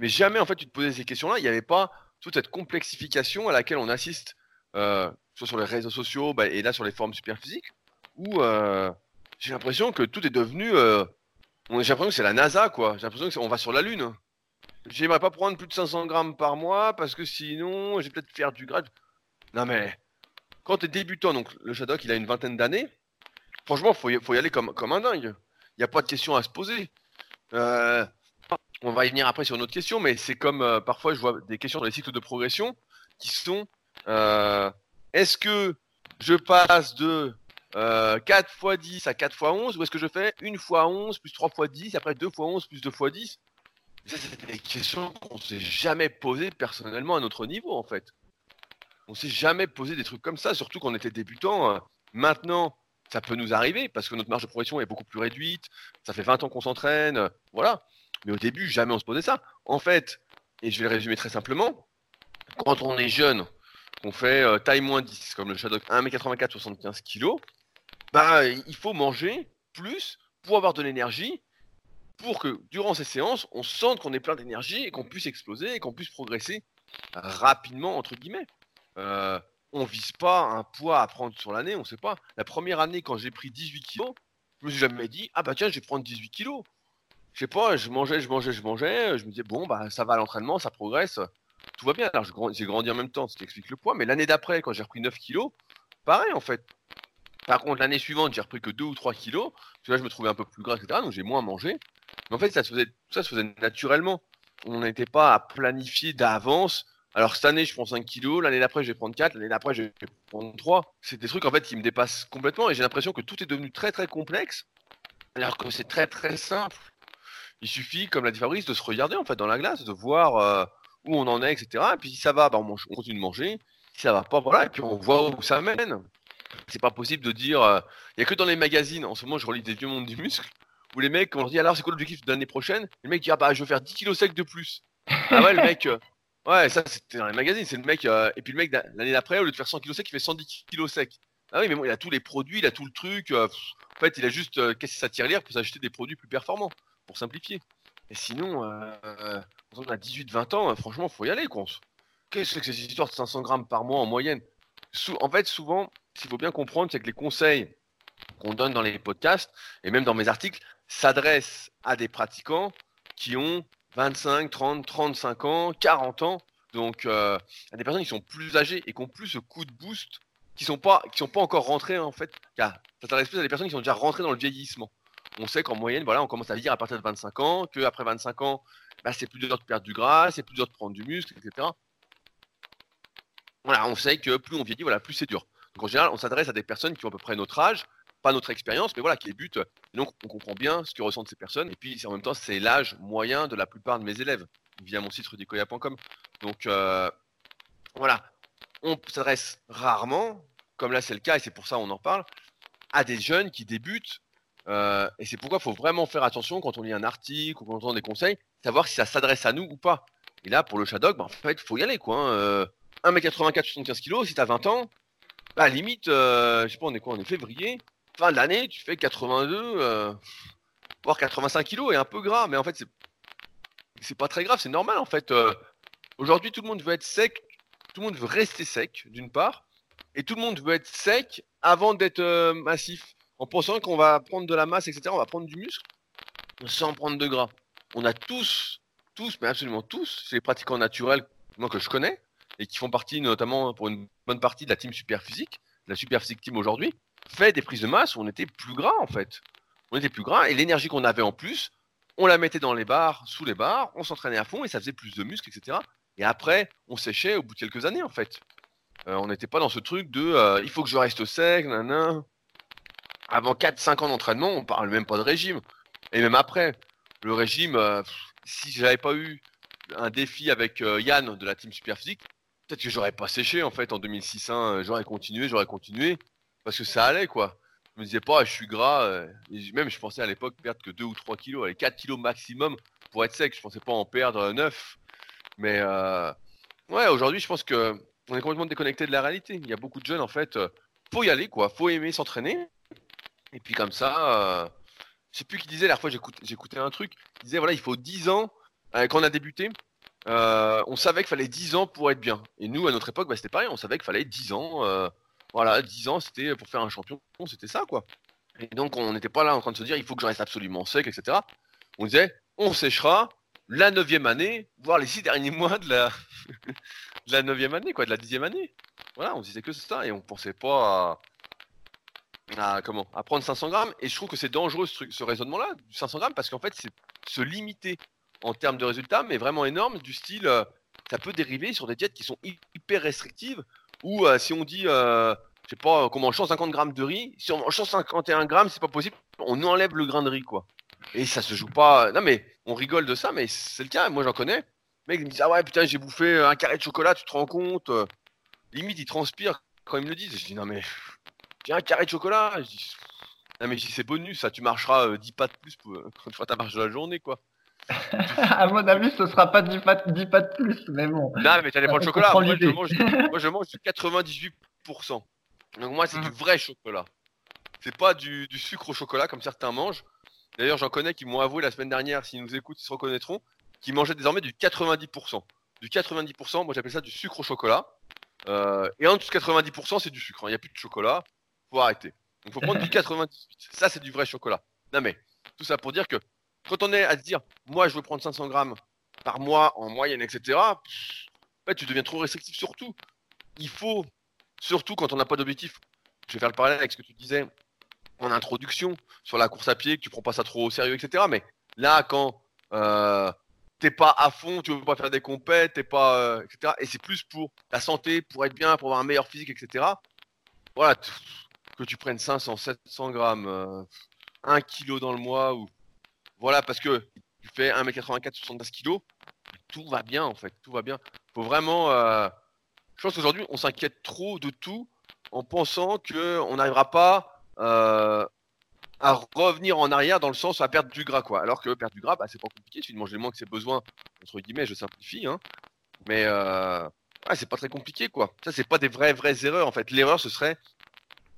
Mais jamais, en fait, tu te posais ces questions-là. Il n'y avait pas toute cette complexification à laquelle on assiste, euh, soit sur les réseaux sociaux bah, et là sur les forums super physiques, où euh, j'ai l'impression que tout est devenu. euh, j'ai l'impression que c'est la NASA, quoi. J'ai l'impression qu'on va sur la Lune. J'aimerais pas prendre plus de 500 grammes par mois parce que sinon, j'ai peut-être faire du gras. Non, mais quand tu es débutant, donc le Shadok, il a une vingtaine d'années, franchement, faut y, faut y aller comme, un dingue. Il n'y a pas de question à se poser. On va y venir après sur une autre question, mais c'est comme euh, parfois je vois des questions dans les cycles de progression qui sont euh, est-ce que je passe de euh, 4 x 10 à 4 x 11 ou est-ce que je fais 1 x 11 plus 3 x 10 après 2 x 11 plus 2 x 10 Ça, c'est des questions qu'on s'est jamais posées personnellement à notre niveau en fait. On s'est jamais posé des trucs comme ça, surtout quand on était débutant. euh. Maintenant, ça peut nous arriver parce que notre marge de progression est beaucoup plus réduite. Ça fait 20 ans qu'on s'entraîne, voilà. Mais au début, jamais on se posait ça. En fait, et je vais le résumer très simplement, quand on est jeune, qu'on fait euh, taille moins 10, comme le Shadow 1m84, 75 kg, bah, il faut manger plus pour avoir de l'énergie, pour que durant ces séances, on sente qu'on est plein d'énergie et qu'on puisse exploser et qu'on puisse progresser rapidement, entre guillemets. Euh, on vise pas un poids à prendre sur l'année, on sait pas. La première année, quand j'ai pris 18 kilos, je me suis jamais dit, ah bah tiens, je vais prendre 18 kilos. Je sais pas, je mangeais, je mangeais, je mangeais, je me disais, bon, bah ça va à l'entraînement, ça progresse, tout va bien. Alors j'ai grandi en même temps, ce qui explique le poids, mais l'année d'après, quand j'ai repris 9 kilos, pareil en fait. Par contre, l'année suivante, j'ai repris que 2 ou 3 kilos, parce là, je me trouvais un peu plus gras, etc., donc j'ai moins mangé. Mais en fait, ça se faisait, ça se faisait naturellement. On n'était pas à planifier d'avance. Alors cette année, je prends 5 kilos, l'année d'après, je vais prendre 4, l'année d'après, je vais prendre 3. C'est des trucs en fait qui me dépassent complètement et j'ai l'impression que tout est devenu très très complexe, alors que c'est très très simple. Il suffit, comme l'a dit Fabrice, de se regarder en fait dans la glace, de voir euh, où on en est, etc. Et puis si ça va, bah, on, continue de manger. Si ça va pas, voilà, et puis on voit où ça mène. C'est pas possible de dire. euh, Il y a que dans les magazines, en ce moment, je relis des vieux mondes du muscle, où les mecs, on leur dit alors c'est quoi l'objectif de l'année prochaine, le mec dit ah bah je veux faire 10 kilos secs de plus. Ah ouais, le mec, euh, Ouais, ça c'était dans les magazines, c'est le mec, euh, et puis le mec l'année d'après, au lieu de faire 100 kg sec, il fait 110 kg sec. Ah oui, mais il a tous les produits, il a tout le truc. euh, en fait, il a juste euh, cassé sa tirelire pour s'acheter des produits plus performants, pour simplifier. Et sinon, euh, on a 18-20 ans, euh, franchement, faut y aller. Qu'est-ce que c'est que ces histoires de 500 grammes par mois en moyenne? En fait, souvent, ce qu'il faut bien comprendre, c'est que les conseils qu'on donne dans les podcasts, et même dans mes articles, s'adressent à des pratiquants qui ont 25, 30, 35 ans, 40 ans. Donc, euh, à des personnes qui sont plus âgées et qui ont plus ce coup de boost, qui sont pas, qui sont pas encore rentrées en fait. Ça s'adresse plus à des personnes qui sont déjà rentrées dans le vieillissement. On sait qu'en moyenne, voilà, on commence à vieillir à partir de 25 ans, qu'après 25 ans, bah, c'est plus dur de perdre du gras, c'est plus dur de prendre du muscle, etc. Voilà, on sait que plus on vieillit, voilà, plus c'est dur. Donc en général, on s'adresse à des personnes qui ont à peu près notre âge, pas notre expérience, mais voilà, qui débutent. Donc, on comprend bien ce que ressentent ces personnes. Et puis, en même temps, c'est l'âge moyen de la plupart de mes élèves, via mon site rudicoya.com. Donc, euh, voilà, on s'adresse rarement, comme là c'est le cas, et c'est pour ça qu'on en parle, à des jeunes qui débutent. Euh, et c'est pourquoi il faut vraiment faire attention quand on lit un article ou quand on entend des conseils, savoir si ça s'adresse à nous ou pas. Et là, pour le Shadog, bah, en fait, il faut y aller. quoi. hein. Euh, 1m84, 75 kg, si t'as 20 ans, bah, limite, euh, je sais pas, on est quoi On est février. Fin de l'année, tu fais 82, euh, voire 85 kg et un peu gras. Mais en fait, c'est c'est pas très grave, c'est normal en fait. Euh, Aujourd'hui, tout le monde veut être sec, tout le monde veut rester sec, d'une part, et tout le monde veut être sec avant d'être massif, en pensant qu'on va prendre de la masse, etc. On va prendre du muscle sans prendre de gras. On a tous, tous, mais absolument tous, chez les pratiquants naturels, moi que je connais, et qui font partie notamment pour une bonne partie de la team super physique, la super physique team aujourd'hui, fait des prises de masse où on était plus gras en fait. On était plus gras et l'énergie qu'on avait en plus, on la mettait dans les barres, sous les barres, on s'entraînait à fond et ça faisait plus de muscles, etc. Et après, on séchait au bout de quelques années en fait. Euh, on n'était pas dans ce truc de euh, il faut que je reste sec, nanana. Avant 4-5 ans d'entraînement, on parle même pas de régime. Et même après, le régime, euh, si j'avais pas eu un défi avec euh, Yann de la team super physique, peut-être que j'aurais pas séché en fait en 2006. hein. J'aurais continué, j'aurais continué parce que ça allait quoi. Je me disais pas, je suis gras. euh, même je pensais à l'époque perdre que 2 ou 3 kilos, allez, 4 kilos maximum pour être sec. Je pensais pas en perdre euh, 9. Mais euh, ouais, aujourd'hui, je pense que on est complètement déconnecté de la réalité. Il y a beaucoup de jeunes en fait. faut y aller quoi, faut aimer s'entraîner. Et puis comme ça, euh, je sais plus qui disait, la fois j'écoutais un truc, il disait voilà, il faut 10 ans, euh, quand on a débuté, euh, on savait qu'il fallait 10 ans pour être bien. Et nous, à notre époque, bah, c'était pareil, on savait qu'il fallait 10 ans, euh, voilà, 10 ans c'était pour faire un champion, c'était ça quoi. Et donc on n'était pas là en train de se dire il faut que je reste absolument sec, etc. On disait on séchera la neuvième année, voire les six derniers [laughs] mois de la, de année, quoi, de la dixième année. Voilà, on disait que c'est ça et on pensait pas à, à comment à prendre 500 grammes. Et je trouve que c'est dangereux ce, raisonnement-là du 500 grammes parce qu'en fait c'est se limiter en termes de résultats, mais vraiment énorme du style euh, ça peut dériver sur des diètes qui sont hy- hyper restrictives ou euh, si on dit euh, je sais pas qu'on mange 150 grammes de riz, si on mange 151 grammes c'est pas possible, on enlève le grain de riz quoi. Et ça se joue pas. Non mais on rigole de ça, mais c'est le cas. Moi j'en connais. Les mecs ils me disent ah ouais putain j'ai bouffé un carré de chocolat, tu te rends compte euh, Limite ils transpirent quand ils me le disent. Je dis non mais j'ai un carré de chocolat. Je dis non mais si c'est bonus ça, tu marcheras euh, 10 pas de plus pour, quand tu feras ta marche de la journée quoi. [laughs] à mon avis, ce sera pas 10 pas, 10 pas de plus, mais bon. Non mais t'as pas On le chocolat. Moi je, mange, moi je mange du 98%. Donc moi c'est du Mhm. vrai chocolat. C'est pas du, du sucre au chocolat comme certains mangent. D'ailleurs j'en connais qui m'ont avoué la semaine dernière, s'ils nous écoutent, ils se reconnaîtront, qui mangeaient désormais du 90%. Du 90%, moi j'appelle ça du sucre au chocolat. Euh, et en dessous de 90% c'est du sucre. hein. Il n'y a plus de chocolat. Faut arrêter. Donc faut prendre du 98. Ça c'est du vrai chocolat. Non mais tout ça pour dire que quand on est à se dire, moi je veux prendre 500 grammes par mois en moyenne, etc. tu deviens trop restrictif sur tout. Il faut, surtout quand on n'a pas d'objectif. Je vais faire le parallèle avec ce que tu disais en introduction sur la course à pied, que tu prends pas ça trop au sérieux, etc. Mais là, quand euh, t'es pas à fond, tu veux pas faire des compètes, t'es pas, euh, etc. Et c'est plus pour la santé, pour être bien, pour avoir un meilleur physique, etc. Voilà, que tu prennes 500, 700 grammes, euh, 1 kg dans le mois, ou voilà, parce que tu fais 1m84, 75 kg, tout va bien en fait, tout va bien. Faut vraiment. euh, Je pense qu'aujourd'hui, on s'inquiète trop de tout en pensant que on n'arrivera pas euh, à revenir en arrière dans le sens à perdre du gras, quoi. Alors que perdre du gras, bah, c'est pas compliqué, il suffit de manger moins que ses besoins, entre guillemets, je simplifie, hein. Mais euh, c'est pas très compliqué, quoi. Ça, c'est pas des vraies, vraies erreurs. En fait, l'erreur, ce serait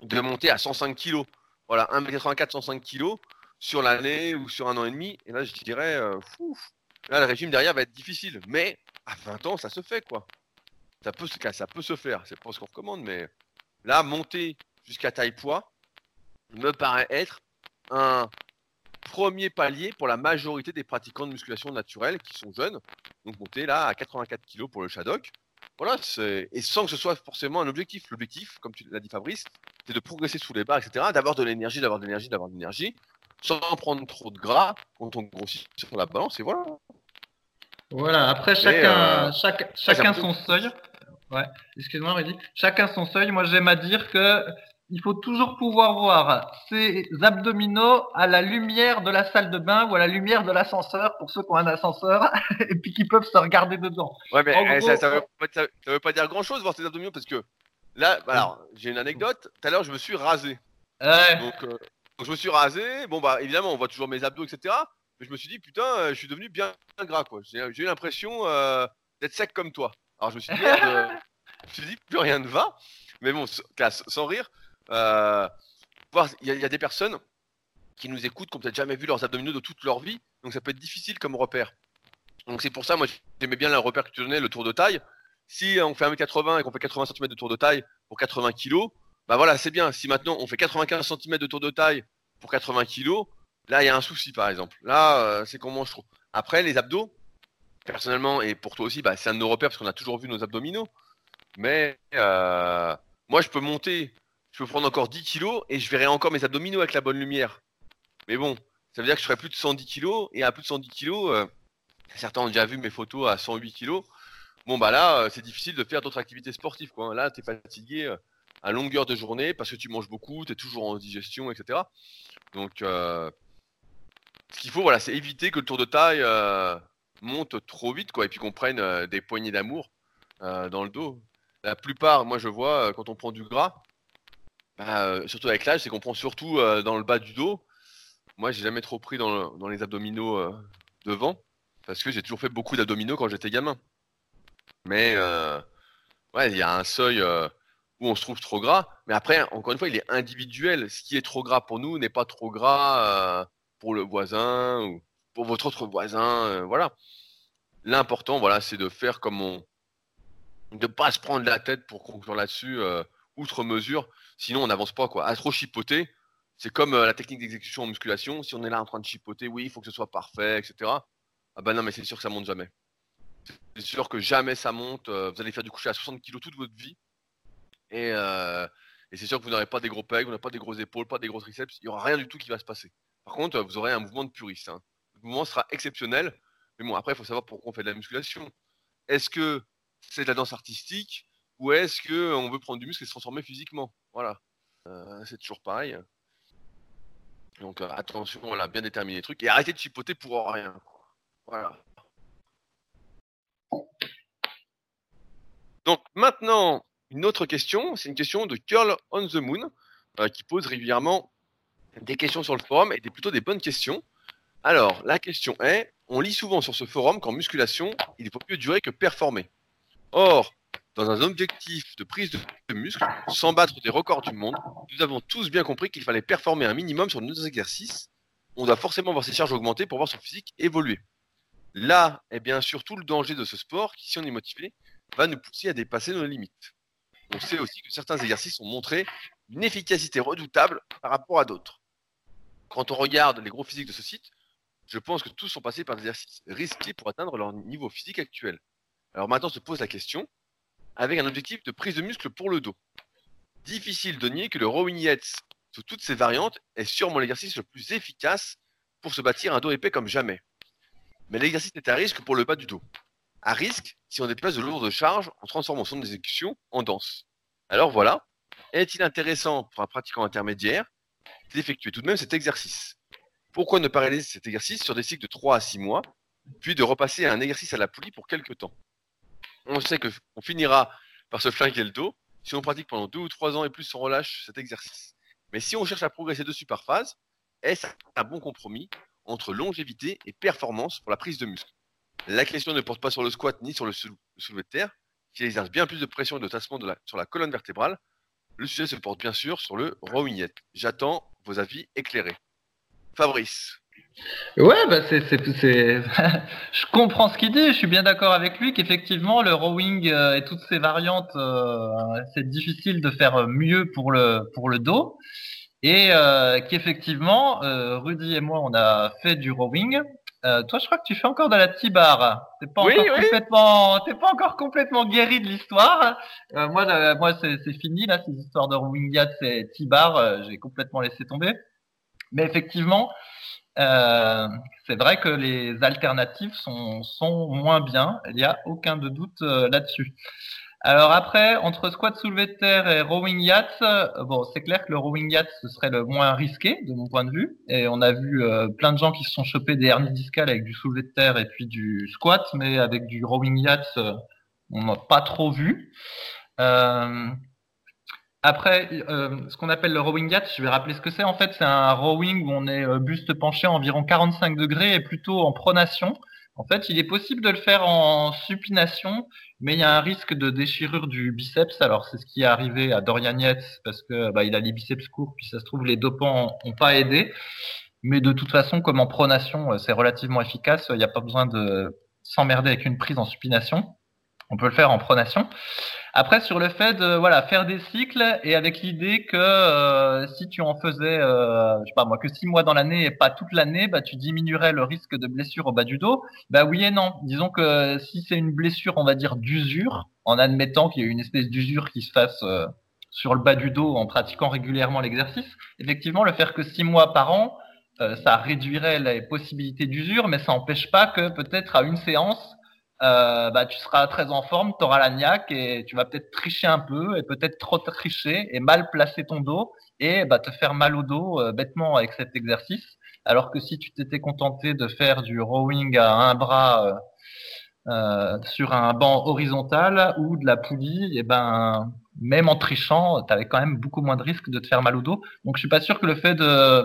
de monter à 105 kg. Voilà, 1m84, 105 kg sur l'année ou sur un an et demi. Et là, je dirais, euh, là, le régime derrière va être difficile. Mais à 20 ans, ça se fait, quoi. Ça peut, ça peut se faire. C'est pas ce qu'on recommande, mais là, monter jusqu'à taille poids me paraît être un premier palier pour la majorité des pratiquants de musculation naturelle qui sont jeunes. Donc monter là à 84 kg pour le Shadok. Voilà, et sans que ce soit forcément un objectif. L'objectif, comme tu l'as dit Fabrice, c'est de progresser sous les barres, etc. D'avoir de l'énergie, d'avoir de l'énergie, d'avoir de l'énergie, sans prendre trop de gras quand on grossit sur la balance. Et voilà. Voilà, après chacun, euh, chaque- chacun son seuil. Ouais, excuse-moi, Rudy. Chacun son seuil. Moi, j'aime à dire que il faut toujours pouvoir voir ses abdominaux à la lumière de la salle de bain ou à la lumière de l'ascenseur pour ceux qui ont un ascenseur [laughs] et puis qui peuvent se regarder dedans. Ouais, mais En eh, gros- ça, ça, veut pas, veut dire grand chose voir tes abdominaux parce que là, alors, j'ai une anecdote. Tout à l'heure, je me suis rasé. Ouais. Donc, euh, donc je me suis rasé. Bon, bah évidemment, on voit toujours mes abdos, etc. Mais je me suis dit, putain, euh, je suis devenu bien gras, quoi. J'ai j'ai eu l'impression euh, d'être sec comme toi. Alors je me suis dit, merde, euh, [laughs] je me suis dit, plus rien ne va. Mais bon, s- classe, sans rire. euh, voir- Il y, a- il y a des personnes qui nous écoutent, qui ont peut-être jamais vu leurs abdominaux de toute leur vie. Donc ça peut être difficile comme repère. Donc c'est pour ça, moi, j'aimais bien le repère que tu donnais, le tour de taille. Si on fait 1m80 et qu'on fait 80 cm de tour de taille pour 80 kg, bah voilà, c'est bien. Si maintenant on fait 95 cm de tour de taille pour 80 kg, là il y a un souci par exemple. Là, euh, c'est qu'on mange trop. Après, les abdos, personnellement, et pour toi aussi, bah, c'est un de nos repères parce qu'on a toujours vu nos abdominaux. Mais euh, moi, je peux monter, je peux prendre encore 10 kg et je verrai encore mes abdominaux avec la bonne lumière. Mais bon, ça veut dire que je ferai plus de 110 kg et à plus de 110 kg, euh, certains ont déjà vu mes photos à 108 kg. Bon, bah là, euh, c'est difficile de faire d'autres activités sportives. Quoi. Là, tu es fatigué euh, à longueur de journée parce que tu manges beaucoup, tu es toujours en digestion, etc. Donc, euh, ce qu'il faut, voilà, c'est éviter que le tour de taille monte trop vite, quoi, et puis qu'on prenne des poignées d'amour dans le dos. La plupart, moi, je vois, quand on prend du gras, bah, surtout avec l'âge, c'est qu'on prend surtout dans le bas du dos. Moi, j'ai jamais trop pris dans, le- dans les abdominaux devant, parce que j'ai toujours fait beaucoup d'abdominaux quand j'étais gamin. Mais euh, ouais, il y a un seuil euh, où on se trouve trop gras. Mais après, encore une fois, il est individuel. Ce qui est trop gras pour nous n'est pas trop gras euh, pour le voisin ou pour votre autre voisin. voilà. L'important, voilà, c'est de faire comme on, de pas se prendre la tête pour conclure là-dessus, outre mesure. Sinon, on n'avance pas quoi. À trop chipoter, c'est comme la technique d'exécution en musculation. Si on est là en train de chipoter, oui, il faut que ce soit parfait, etc. Ah bah non, mais c'est sûr que ça monte jamais. C'est sûr que jamais ça monte. euh, vous allez faire du coucher à 60 kg toute votre vie. Et, euh, et c'est sûr que vous n'aurez pas des gros pecs, vous n'aurez pas des grosses épaules, pas des gros triceps. Il n'y aura rien du tout qui va se passer. Par contre, vous aurez un mouvement de puriste. hein. Le mouvement sera exceptionnel. Mais bon, après, il faut savoir pourquoi on fait de la musculation. Est-ce que c'est de la danse artistique ou est-ce que on veut prendre du muscle et se transformer physiquement? Voilà. Euh, c'est toujours pareil. Donc attention, voilà, bien déterminer les trucs et arrêtez de chipoter pour rien. Voilà. Donc maintenant, une autre question, c'est une question de Curl on the Moon, euh, qui pose régulièrement des questions sur le forum et des, plutôt des bonnes questions. Alors, la question est, on lit souvent sur ce forum qu'en musculation, il faut mieux durer que performer. Or, dans un objectif de prise de, de muscle, sans battre des records du monde, nous avons tous bien compris qu'il fallait performer un minimum sur nos exercices. On doit forcément voir ses charges augmenter pour voir son physique évoluer. Là est bien sûr tout le danger de ce sport qui, si on est motivé, va nous pousser à dépasser nos limites. On sait aussi que certains exercices ont montré une efficacité redoutable par rapport à d'autres. Quand on regarde les gros physiques de ce site, je pense que tous sont passés par des exercices risqués pour atteindre leur niveau physique actuel. Alors maintenant se pose la question, avec un objectif de prise de muscle pour le dos. Difficile de nier que le rowing Yates, sous toutes ses variantes, est sûrement l'exercice le plus efficace pour se bâtir un dos épais comme jamais. Mais l'exercice est à risque pour le bas du dos. À risque si on déplace de lourdes charges en transformant son exécution en danse. Alors voilà, est-il intéressant pour un pratiquant intermédiaire d'effectuer tout de même cet exercice? Pourquoi ne pas réaliser cet exercice sur des cycles de 3 à 6 mois, puis de repasser à un exercice à la poulie pour quelques temps? On sait qu'on finira par se flinguer le dos si on pratique pendant 2 ou 3 ans et plus sans relâche cet exercice. Mais si on cherche à progresser dessus par phase, est-ce un bon compromis entre longévité et performance pour la prise de muscle? La question ne porte pas sur le squat ni sur le soulevé de terre, qui exerce bien plus de pression et de tassement sur la colonne vertébrale. Le sujet se porte bien sûr sur le rowing J'attends vos avis éclairés. Fabrice. Ouais, bah c'est, [laughs] je comprends ce qu'il dit. Je suis bien d'accord avec lui qu'effectivement le rowing euh, et toutes ses variantes, euh, c'est difficile de faire mieux pour le pour le dos. Et euh, qu'effectivement, Rudy et moi, on a fait du rowing. Toi, je crois que tu fais encore de la T-bar. T'es pas encore complètement, t'es pas encore complètement guéri de l'histoire. moi, moi, c'est, fini là, ces histoires de rowing yacht, c'est T-bar. j'ai complètement laissé tomber. Mais effectivement, euh, c'est vrai que les alternatives sont, sont moins bien. Il n'y a aucun de doute euh, là-dessus. Alors après, entre squat soulevé de terre et rowing yacht, euh, bon, c'est clair que le rowing yacht ce serait le moins risqué de mon point de vue. Et on a vu plein de gens qui se sont chopés des hernies discales avec du soulevé de terre et puis du squat, mais avec du rowing yacht, on n'a pas trop vu. Euh, après, euh, ce qu'on appelle le rowing yacht, je vais rappeler ce que c'est. En fait, c'est un rowing où on est euh, buste penché à environ 45 degrés et plutôt en pronation. En fait, il est possible de le faire en supination, mais il y a un risque de déchirure du biceps. Alors, c'est ce qui est arrivé à Dorian Yates parce que bah, il a les biceps courts, puis ça se trouve les dopants n'ont pas aidé. Mais de toute façon, comme en pronation, euh, c'est relativement efficace. Il n'y a pas besoin de s'emmerder avec une prise en supination. On peut le faire en pronation. Après, sur le fait de voilà faire des cycles et avec l'idée que euh, si tu en faisais, euh, je sais pas moi, que six mois dans l'année et pas toute l'année, bah tu diminuerais le risque de blessure au bas du dos. Bah oui et non. Disons que si c'est une blessure, on va dire d'usure, en admettant qu'il y ait une espèce d'usure qui se fasse euh, sur le bas du dos en pratiquant régulièrement l'exercice, effectivement, le faire que six mois par an, ça réduirait les possibilités d'usure, mais ça n'empêche pas que peut-être à une séance euh, bah, tu seras très en forme, tu auras la niaque et tu vas peut-être tricher un peu et peut-être trop tricher et mal placer ton dos et bah, te faire mal au dos euh, bêtement avec cet exercice. Alors que si tu t'étais contenté de faire du rowing à un bras euh, sur un banc horizontal ou de la poulie, et ben même en trichant, tu avais quand même beaucoup moins de risques de te faire mal au dos. Donc je suis pas sûr que le fait de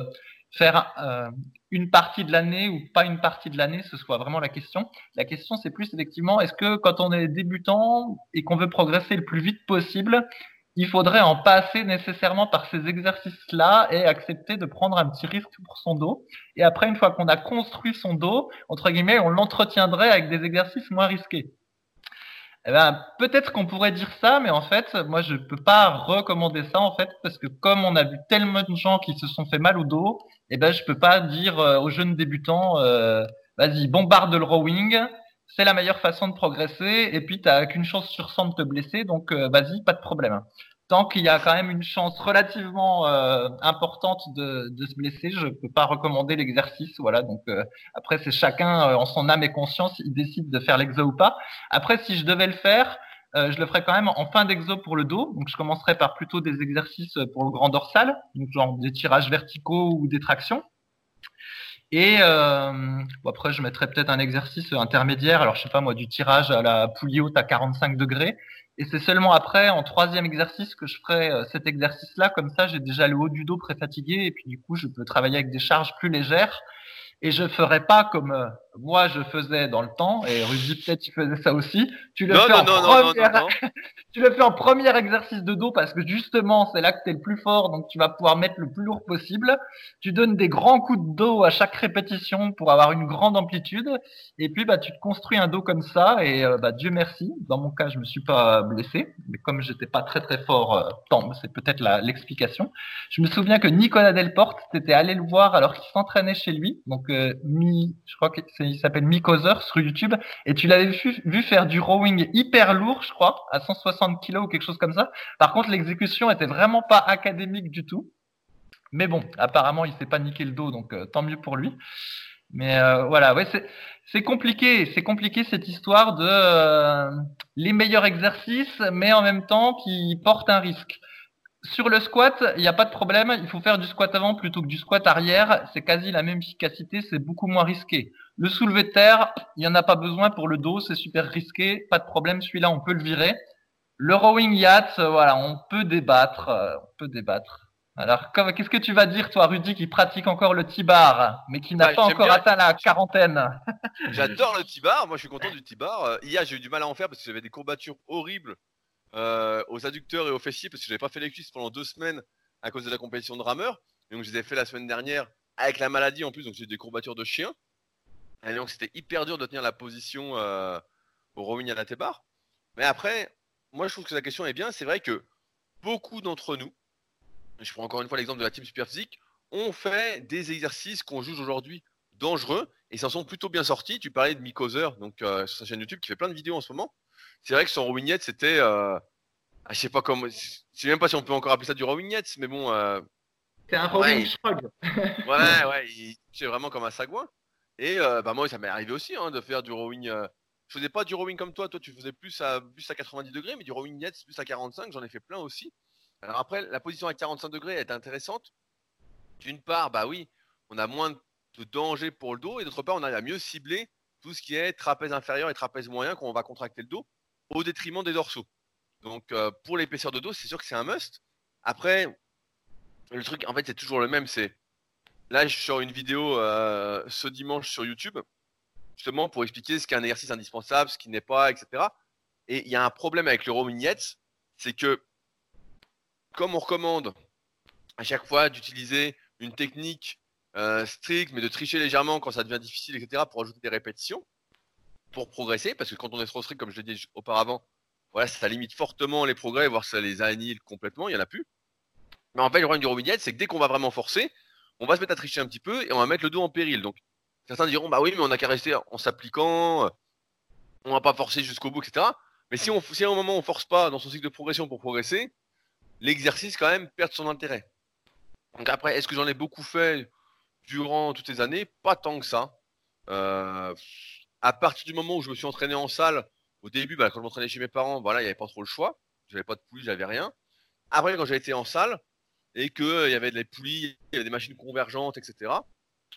faire euh, une partie de l'année ou pas une partie de l'année, ce soit vraiment la question. La question, c'est plus effectivement, est-ce que quand on est débutant et qu'on veut progresser le plus vite possible, il faudrait en passer nécessairement par ces exercices-là et accepter de prendre un petit risque pour son dos? Et après, une fois qu'on a construit son dos, entre guillemets, on l'entretiendrait avec des exercices moins risqués. Eh ben, peut-être qu'on pourrait dire ça, mais en fait, moi, je peux pas recommander ça, en fait, parce que comme on a vu tellement de gens qui se sont fait mal au dos, eh ben, je peux pas dire euh, aux jeunes débutants, euh, vas-y, bombarde le rowing, c'est la meilleure façon de progresser, et puis t'as qu'une chance sur 100 de te blesser, donc euh, vas-y, pas de problème tant qu'il y a quand même une chance relativement euh, importante de, de, se blesser, je peux pas recommander l'exercice. Voilà. Donc euh, après, c'est chacun euh, en son âme et conscience, il décide de faire l'exo ou pas. Après, si je devais le faire, je le ferais quand même en fin d'exo pour le dos. Donc je commencerai par plutôt des exercices pour le grand dorsal, donc genre des tirages verticaux ou des tractions. Et bon, après, je mettrais peut-être un exercice intermédiaire. Alors, je sais pas moi, du tirage à la poulie haute à 45 degrés. Et c'est seulement après, en troisième exercice, que je ferai euh, cet exercice-là. Comme ça, j'ai déjà le haut du dos préfatigué et puis du coup, je peux travailler avec des charges plus légères. Et je ferai pas comme euh, moi je faisais dans le temps, et Rudy peut-être tu faisais ça aussi. Tu le, fais en [laughs] tu le fais en premier exercice de dos parce que justement c'est là que tu es le plus fort, donc tu vas pouvoir mettre le plus lourd possible. Tu donnes des grands coups de dos à chaque répétition pour avoir une grande amplitude, et puis bah tu te construis un dos comme ça, et euh, bah Dieu merci. Dans mon cas je me suis pas blessé, mais comme j'étais pas très très fort, euh, tant c'est peut-être l'explication. Je me souviens que Nicolas Delporte, t'étais allé le voir alors qu'il s'entraînait chez lui, donc euh, mi, je crois que c'est il s'appelle Mick sur YouTube, et tu l'avais vu, faire du rowing hyper lourd, je crois, à 160 kg ou quelque chose comme ça. Par contre, l'exécution était vraiment pas académique du tout. Mais bon, apparemment, il s'est pas niqué le dos, donc euh, tant mieux pour lui. Mais euh, voilà, ouais, c'est compliqué, c'est compliqué cette histoire de euh, les meilleurs exercices, mais en même temps qui portent un risque. Sur le squat, il n'y a pas de problème. Il faut faire du squat avant plutôt que du squat arrière. C'est quasi la même efficacité, c'est beaucoup moins risqué. Le soulevé de terre, il n'y en a pas besoin pour le dos, c'est super risqué. Pas de problème, celui-là, on peut le virer. Le rowing yacht, voilà, on peut débattre, euh, on peut débattre. Alors, qu'est-ce que tu vas dire, toi, Rudy, qui pratique encore le T-bar, mais qui n'a Bah, pas encore bien. atteint la quarantaine? J'adore le T-bar. Moi, je suis content du T-bar. Euh, hier, j'ai eu du mal à en faire parce que j'avais des courbatures horribles euh, aux adducteurs et aux fessiers parce que j'avais pas fait les cuisses pendant deux semaines à cause de la compétition de rameur. Donc, je les ai fait la semaine dernière avec la maladie en plus. Donc, j'ai eu des courbatures de chien. Et donc, c'était hyper dur de tenir la position euh, au rowing à la T-bar. Mais après, moi, je trouve que la question est bien. C'est vrai que beaucoup d'entre nous, je prends encore une fois l'exemple de la team Superphysique, ont fait des exercices qu'on juge aujourd'hui dangereux et s'en sont plutôt bien sortis. Tu parlais de Hauser, donc euh, sur sa chaîne YouTube, qui fait plein de vidéos en ce moment. C'est vrai que son rowignette, c'était, euh, ah, je sais pas comment, je sais même pas si on peut encore appeler ça du rowignette, mais bon, euh, C'est un Ouais. rowing shrug. ouais, ouais, il c'est vraiment comme un sagouin. Et euh, bah moi, ça m'est arrivé aussi hein, de faire du rowing. euh, je faisais pas du rowing comme toi, toi tu faisais plus à plus à 90 degrés, mais du rowing net plus à 45, j'en ai fait plein aussi. Alors après, la position à 45 degrés est intéressante. D'une part, bah oui, on a moins de danger pour le dos, et d'autre part, on arrive à mieux cibler tout ce qui est trapèze inférieur et trapèze moyen quand on va contracter le dos, au détriment des dorsaux. Donc euh, pour l'épaisseur de dos, c'est sûr que c'est un must. Après, le truc, en fait, c'est toujours le même, c'est Là, je sors une vidéo euh, ce dimanche sur YouTube, justement pour expliquer ce qu'est un exercice indispensable, ce qui n'est pas, etc. Et il y a un problème avec le Romignette, c'est que comme on recommande à chaque fois d'utiliser une technique euh, stricte, mais de tricher légèrement quand ça devient difficile, etc., pour ajouter des répétitions, progresser, parce que quand on est trop comme je l'ai dit auparavant, voilà, ça limite fortement les progrès, voire ça les annihile complètement, il n'y en a plus. Mais en fait, le problème du Romignette, c'est que dès qu'on va vraiment forcer, on va se mettre à tricher un petit peu et on va mettre le dos en péril. Donc certains diront bah oui mais on a qu'à rester en s'appliquant, on va pas forcer jusqu'au bout, etc. Mais si on si à un moment on force pas dans son cycle de progression pour progresser, l'exercice quand même perd son intérêt. Donc après, est-ce que j'en ai beaucoup fait durant toutes ces années? Pas tant que ça. Euh, à partir du moment où je me suis entraîné en salle, au début, bah, quand je m'entraînais chez mes parents, voilà, il n'y avait pas trop le choix. J'avais pas de poulie, j'avais rien. Après, quand j'ai été en salle, et qu'il y avait des poulies, il y avait des machines convergentes, etc.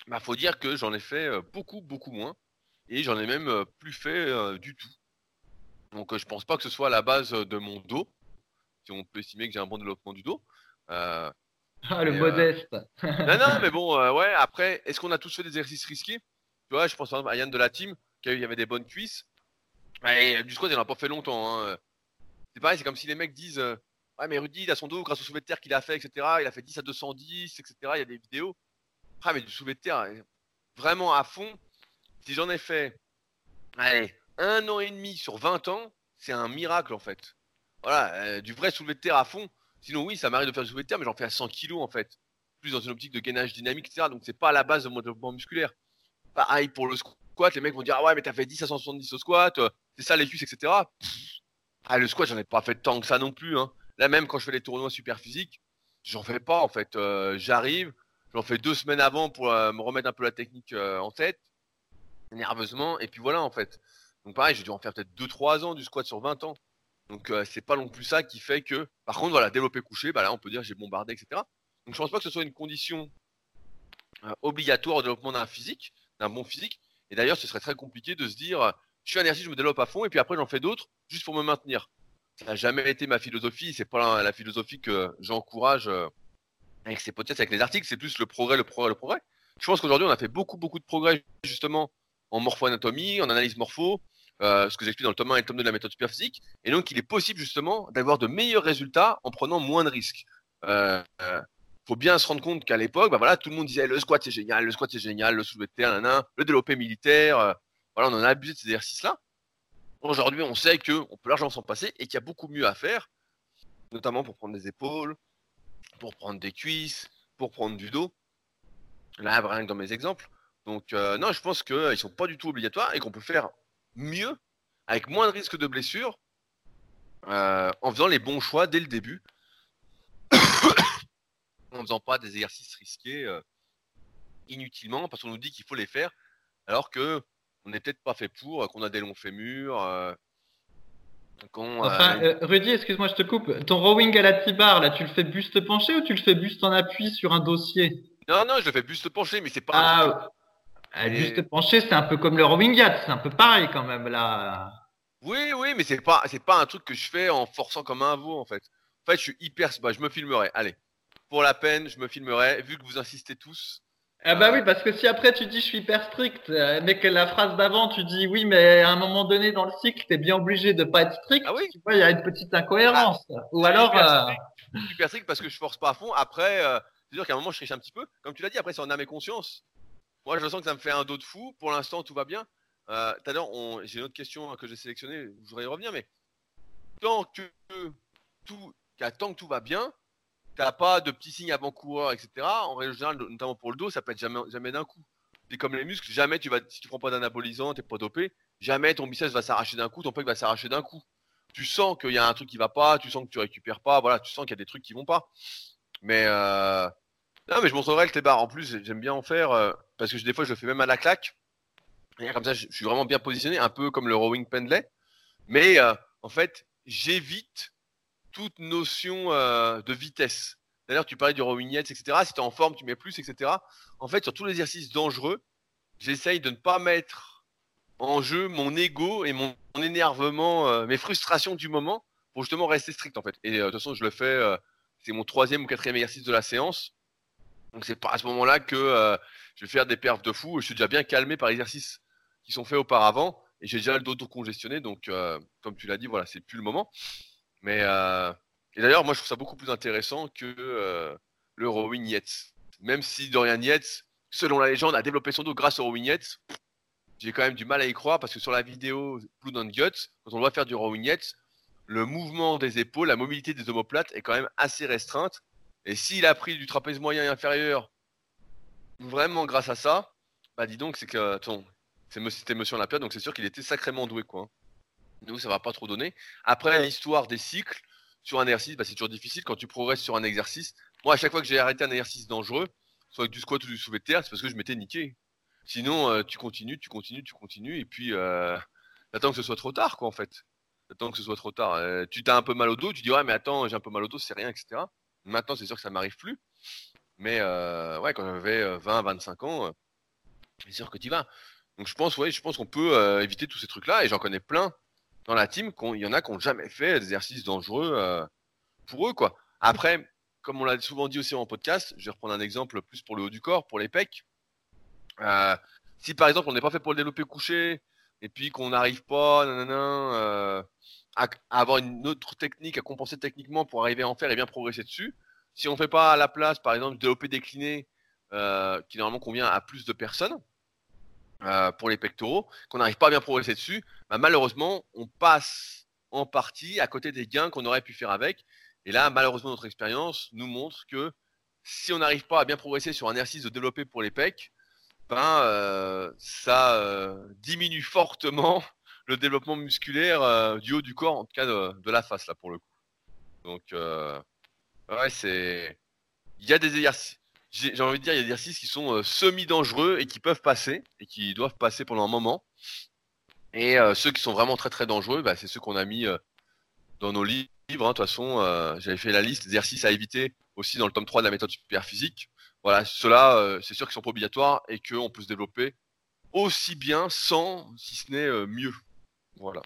Bah, faut dire que j'en ai fait euh, beaucoup, beaucoup moins. Et j'en ai même euh, plus fait euh, du tout. Donc euh, je pense pas que ce soit la base de mon dos. Si on peut estimer que j'ai un bon développement du dos. Euh, Ah, le euh, modeste. non, non, [laughs] mais bon, euh, ouais, après, est-ce qu'on a tous fait des exercices risqués? Tu vois, je pense par exemple à Yann de la team, qui a eu- il y avait des bonnes cuisses. Et du squat, il en a pas fait longtemps. hein. C'est pareil, c'est comme si les mecs disent euh, Ouais, mais Rudy, il a son dos grâce au soulevé de terre qu'il a fait, etc. Il a fait 10 à 210, etc. Il y a des vidéos. Ah, mais du soulevé de terre, euh, vraiment à fond. Si j'en ai fait, allez, un an et demi sur 20 ans, c'est un miracle en fait. Voilà, euh, du vrai soulevé de terre à fond. Sinon, oui, ça m'arrive de faire du soulevé de terre, mais j'en fais à 100 kilos en fait. Plus dans une optique de gainage dynamique, etc. Donc, c'est pas à la base de mon développement musculaire. Pareil pour le squat, les mecs vont dire Ah ouais, mais t'as fait 10 à 170 au squat, euh, c'est ça les cuisses, etc. Ah, le squat, j'en ai pas fait tant que ça non plus. Hein. Là, même quand je fais les tournois super physiques, j'en fais pas en fait. Euh, J'arrive, j'en fais deux semaines avant pour euh, me remettre un peu la technique en tête, nerveusement, et puis voilà en fait. Donc, pareil, j'ai dû en faire peut-être 2-3 ans du squat sur 20 ans. Donc, c'est pas non plus ça qui fait que. Par contre, voilà, développer couché, bah là, on peut dire j'ai bombardé, etc. Donc, je pense pas que ce soit une condition obligatoire au développement d'un physique, d'un bon physique. Et d'ailleurs, ce serait très compliqué de se dire, je fais un exercice, je me développe à fond, et puis après, j'en fais d'autres, juste pour me maintenir. Ça n'a jamais été ma philosophie, c'est pas la, philosophie que j'encourage euh, avec ces podcasts, avec les articles, c'est plus le progrès, le progrès, le progrès. Je pense qu'aujourd'hui, on a fait beaucoup, beaucoup de progrès, justement, en morpho-anatomie, en analyse morpho, euh, ce que j'explique dans le tome 1 et le tome 2 de la méthode superphysique. Et donc, il est possible, justement, d'avoir de meilleurs résultats en prenant moins de risques. Euh, faut bien se rendre compte qu'à l'époque, bah voilà, tout le monde disait le squat c'est génial, le squat c'est génial, le soulevé de terre, le développé militaire, euh, voilà, on en a abusé de ces exercices-là. Aujourd'hui, on sait que on peut largement s'en passer et qu'il y a beaucoup mieux à faire, notamment pour prendre des épaules, pour prendre des cuisses, pour prendre du dos. Là, rien que dans mes exemples. Donc, euh, non, je pense qu'ils sont pas du tout obligatoires et qu'on peut faire mieux, avec moins de risques de blessures, euh, en faisant les bons choix dès le début en faisant pas des exercices risqués euh, inutilement parce qu'on nous dit qu'il faut les faire alors que on n'est peut-être pas fait pour, euh, qu'on a des longs fémurs, euh, qu'on Enfin, Rudy, excuse-moi, je te coupe. Ton rowing à la T-bar, là, tu le fais buste penché ou tu le fais buste en appui sur un dossier? Non non je le fais buste penché mais c'est pas Ah, ah, Et- buste penché, c'est un peu comme le rowing yacht, c'est un peu pareil quand même là. oui oui mais c'est pas c'est pas un truc que je fais en forçant comme un veau en fait. En fait je suis hyper bah, je me filmerai allez pour la peine, je me filmerai, vu que vous insistez tous. Ah bah oui, parce que si après tu dis je suis hyper strict, euh, mais que la phrase d'avant tu dis oui, mais à un moment donné dans le cycle, t'es bien obligé de pas être strict. Ah oui. Tu vois, il y a une petite incohérence. Ou alors, Super euh, strict. Je suis super strict parce que je force pas à fond. Après, euh, c'est sûr qu'à un moment, je triche un petit peu. Comme tu l'as dit, après, c'est en âme et conscience. Moi, je sens que ça me fait un dos de fou. Pour l'instant, tout va bien. Euh, Tout à l'heure, j'ai une autre question que j'ai sélectionnée. Je voudrais y revenir, mais tant que tout, tant que tout va bien, t'as pas de petits signes avant-coureurs, etc. En règle notamment pour le dos, ça peut être jamais, jamais d'un coup. C'est comme les muscles. Jamais tu vas, si tu prends pas d'anabolisant, t'es pas dopé. Jamais ton biceps va s'arracher d'un coup, ton pec va s'arracher d'un coup tu sens qu'il y a un truc qui va pas, tu sens que tu récupères pas, voilà, tu sens qu'il y a des trucs qui vont pas. Mais euh... non, mais je montrerai le T-bar. En plus, j'aime bien en faire euh, parce que des fois je le fais même à la claque. Comme ça, je, suis vraiment bien positionné, un peu comme le rowing pendlay. Mais euh, en fait, j'évite toute notion euh, de vitesse. D'ailleurs, tu parlais du rowing yet, etc. Si tu es en forme, tu mets plus, etc. En fait, sur tous les exercices dangereux, j'essaye de ne pas mettre en jeu mon ego et mon, énervement, euh, mes frustrations du moment pour justement rester strict en fait. Et euh, de toute façon, je le fais, c'est mon troisième ou quatrième exercice de la séance. Donc c'est pas à ce moment-là que je vais faire des perfs de fou. Je suis déjà bien calmé par exercices qui sont faits auparavant et j'ai déjà le dos congestionné. Donc comme tu l'as dit, voilà, c'est plus le moment. Mais euh, et d'ailleurs, moi je trouve ça beaucoup plus intéressant que euh, le rowing Yates. Même si Dorian Yates, selon la légende, a développé son dos grâce au rowing Yates, j'ai quand même du mal à y croire parce que sur la vidéo Blood and Guts, quand on doit faire du rowing Yates, le mouvement des épaules, la mobilité des omoplates est quand même assez restreinte. Et s'il a pris du trapèze moyen et inférieur, vraiment grâce à ça, bah dis donc, c'est que ton, c'est c'était Monsieur Olympia, donc c'est sûr qu'il était sacrément doué, quoi. Nous, ça va pas trop donner. Après, l'histoire des cycles sur un exercice, bah, c'est toujours difficile quand tu progresses sur un exercice. Moi, à chaque fois que j'ai arrêté un exercice dangereux, soit avec du squat ou du soulevé de terre, c'est parce que je m'étais niqué. Sinon, euh, tu continues, tu continues, tu continues, et puis euh, t'attends que ce soit trop tard, quoi, en fait. T'attends que ce soit trop tard. Euh, tu t'as un peu mal au dos, tu dis ouais, mais attends, j'ai un peu mal au dos, c'est rien, etc. Maintenant, c'est sûr que ça m'arrive plus. Mais euh, ouais, quand j'avais euh, 20, 25 ans, c'est sûr que tu vas. Donc je pense, ouais, je pense qu'on peut éviter tous ces trucs-là, et j'en connais plein dans la team. Il y en a qui n'ont jamais fait d'exercices dangereux euh, pour eux, quoi. Après, comme on l'a souvent dit aussi en podcast, je vais reprendre un exemple plus pour le haut du corps, pour les pecs. Euh, si par exemple on n'est pas fait pour le développer couché et puis qu'on n'arrive pas euh, à, à avoir une autre technique, à compenser techniquement pour arriver à en faire et bien progresser dessus, si on ne fait pas à la place par exemple du développé décliné qui normalement convient à plus de personnes euh, pour les pectoraux, qu'on n'arrive pas à bien progresser dessus, bah, malheureusement on passe en partie à côté des gains qu'on aurait pu faire avec. Et là, malheureusement, notre expérience nous montre que si on n'arrive pas à bien progresser sur un exercice de développer pour les pecs, ben, euh, ça euh, diminue fortement [laughs] le développement musculaire euh, du haut du corps, en tout cas de, de la face là pour le coup. Donc, euh, ouais, c'est, il y a des exercices, j'ai envie de dire, il y a des exercices qui sont euh, semi-dangereux et qui peuvent passer et qui doivent passer pendant un moment. Et euh, ceux qui sont vraiment très très dangereux, bah, c'est ceux qu'on a mis euh, dans nos livres. hein. De toute façon, j'avais fait la liste d'exercices à éviter aussi dans le tome 3 de la méthode super physique. Voilà, ceux-là, c'est sûr qu'ils sont pas obligatoires et qu'on peut se développer aussi bien sans, si ce n'est mieux. Voilà.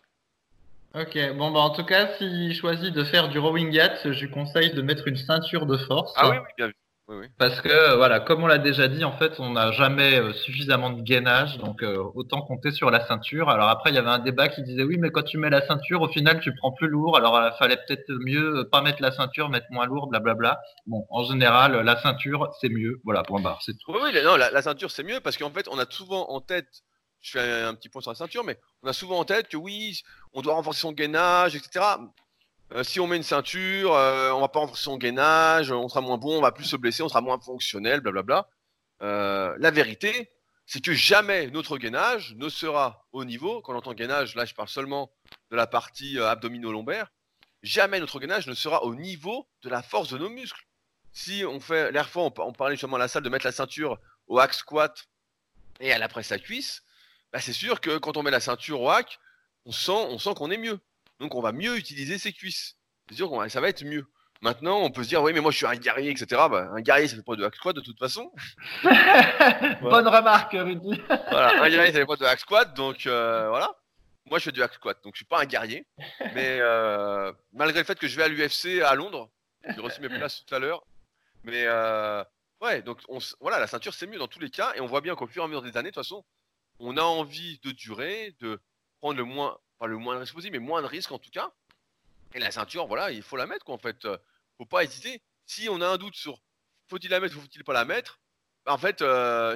Ok, bon bah en tout cas, s'il choisit de faire du rowing yacht, je lui conseille de mettre une ceinture de force. Ah oui, oui, bien vu. Oui, oui. Parce que euh, voilà, comme on l'a déjà dit, en fait, on n'a jamais euh, suffisamment de gainage, donc euh, autant compter sur la ceinture. Alors après, il y avait un débat qui disait oui, mais quand tu mets la ceinture, au final, tu prends plus lourd. Alors il fallait peut-être mieux euh, pas mettre la ceinture, mettre moins lourd, blablabla. Bon, en général, la ceinture, c'est mieux. Voilà, point barre, c'est tout. Oui, non, la, la ceinture c'est mieux parce qu'en fait, on a souvent en tête, je fais un petit point sur la ceinture, mais on a souvent en tête que oui, on doit renforcer son gainage, etc. Euh, si on met une ceinture, euh, on va pas renforcer son gainage, on sera moins bon, on va plus se blesser, on sera moins fonctionnel, blablabla. Euh, la vérité, c'est que jamais notre gainage ne sera au niveau. Quand on entend gainage, là je parle seulement de la partie euh, abdomino-lombaire. Jamais notre gainage ne sera au niveau de la force de nos muscles. Si on fait, l'air fois, on, pa- on parlait justement à la salle de mettre la ceinture au hack squat et à la presse à cuisse, bah c'est sûr que quand on met la ceinture au hack, on sent qu'on est mieux. Donc on va mieux utiliser ses cuisses. C'est sûr que ça va être mieux. Maintenant, on peut se dire, oui, mais moi je suis un guerrier, etc. Bah, un guerrier, ça fait pas de hack squat de toute façon. [laughs] Bonne remarque, Rudy. Voilà, un guerrier, ça [laughs] fait pas de hack squat, donc euh, voilà. Moi, je fais du hack squat, donc je suis pas un guerrier. Mais euh, malgré le fait que je vais à l'UFC à Londres, j'ai reçu mes places tout à l'heure. Mais euh, ouais, donc on, voilà, la ceinture c'est mieux dans tous les cas, et on voit bien qu'au fur et à mesure des années, de toute façon, on a envie de durer, de prendre le moins, pas le moins de risques possible, mais moins de risques en tout cas. Et la ceinture, voilà, il faut la mettre quoi en fait. Faut pas hésiter. Si on a un doute sur faut-il la mettre ou faut-il pas la mettre, en fait,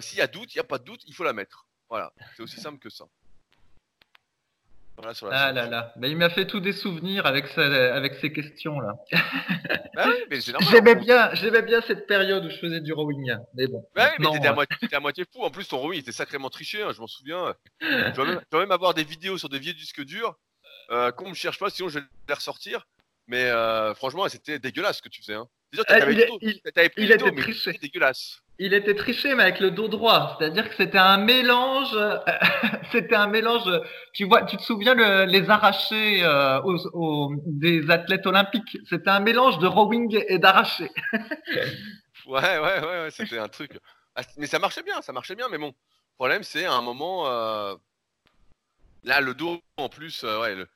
s'il y a doute, il n'y a pas de doute, il faut la mettre. Voilà, c'est aussi simple que ça. Ah là là, bah, il m'a fait tous des souvenirs avec, avec ces questions là. [laughs] bah j'aimais bien, j'aimais bien cette période où je faisais du rowing, mais bon. Bah mais t'étais à, moitié, à moitié fou. En plus, ton rowing était sacrément triché, hein, je m'en souviens. Tu vas, même, même, avoir des vidéos sur des vieux disques durs euh, qu'on me cherche pas, sinon je vais les ressortir. Mais euh, franchement, c'était dégueulasse ce que tu faisais. Hein. Déjà, euh, il, il, il était triché. dégueulasse. Il était triché, mais avec le dos droit. C'est-à-dire que c'était un mélange. [laughs] c'était un mélange. Tu vois, tu te souviens le, les arrachés euh, des athlètes olympiques? C'était un mélange de rowing et d'arraché. [laughs] ouais, ouais, ouais, ouais c'était un truc. Ah, mais ça marchait bien, ça marchait bien. Mais bon, problème, c'est à un moment. Euh... Là, le dos, en plus, euh, ouais, le,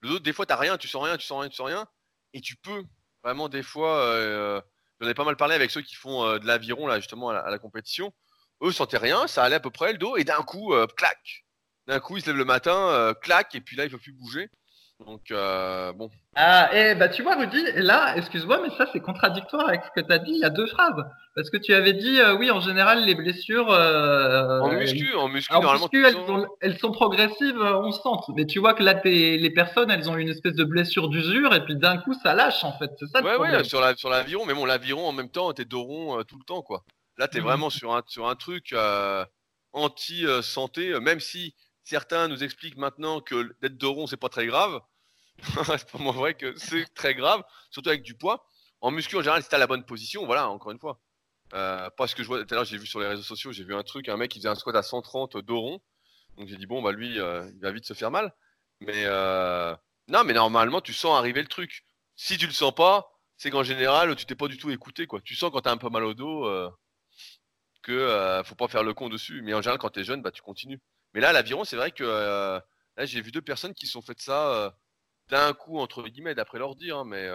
le, dos, des fois, t'as rien, tu sens rien, tu sens rien, tu sens rien. Et tu peux vraiment, des fois. J'en ai pas mal parlé avec ceux qui font euh, de l'aviron là justement à la, compétition. Eux sentaient rien, ça allait à peu près le dos et d'un coup, euh, clac. D'un coup, ils se lèvent le matin, euh, clac, et puis là, il ne peut plus bouger. Donc bon. Ah, et bah tu vois Rudy, là, excuse-moi, mais ça c'est contradictoire avec ce que tu as dit. Il y a deux phrases. Parce que tu avais dit, oui, en général, les blessures. en muscu, en muscu, normalement. elles, sont, progressives, on sent. Mais tu vois que là, les personnes, elles ont une espèce de blessure d'usure, et puis d'un coup, ça lâche en fait. C'est ça. Ouais, ouais, sur la sur l'aviron, mais bon, l'aviron en même temps, t'es dos rond tout le temps, quoi. Là, t'es es mmh. vraiment sur un sur un truc anti santé, même si certains nous expliquent maintenant que d'être dos rond, c'est pas très grave. [laughs] c'est pas moi vrai que c'est très grave, surtout avec du poids. En muscu, en général, si t'as la bonne position, voilà, encore une fois. Euh, parce que je vois, tout à l'heure, j'ai vu sur les réseaux sociaux, j'ai vu un truc, un mec qui faisait un squat à 130 dos. Donc j'ai dit, bon, bah lui, euh, il va vite se faire mal. Mais euh, non, mais normalement, tu sens arriver le truc. Si tu le sens pas, c'est qu'en général, tu t'es pas du tout écouté, quoi. Tu sens quand t'as un peu mal au dos que faut pas faire le con dessus. Mais en général, quand t'es jeune, bah tu continues. Mais là, l'aviron, c'est vrai que là, j'ai vu deux personnes qui se sont fait ça d'un coup, entre guillemets, d'après leur dire, hein, mais,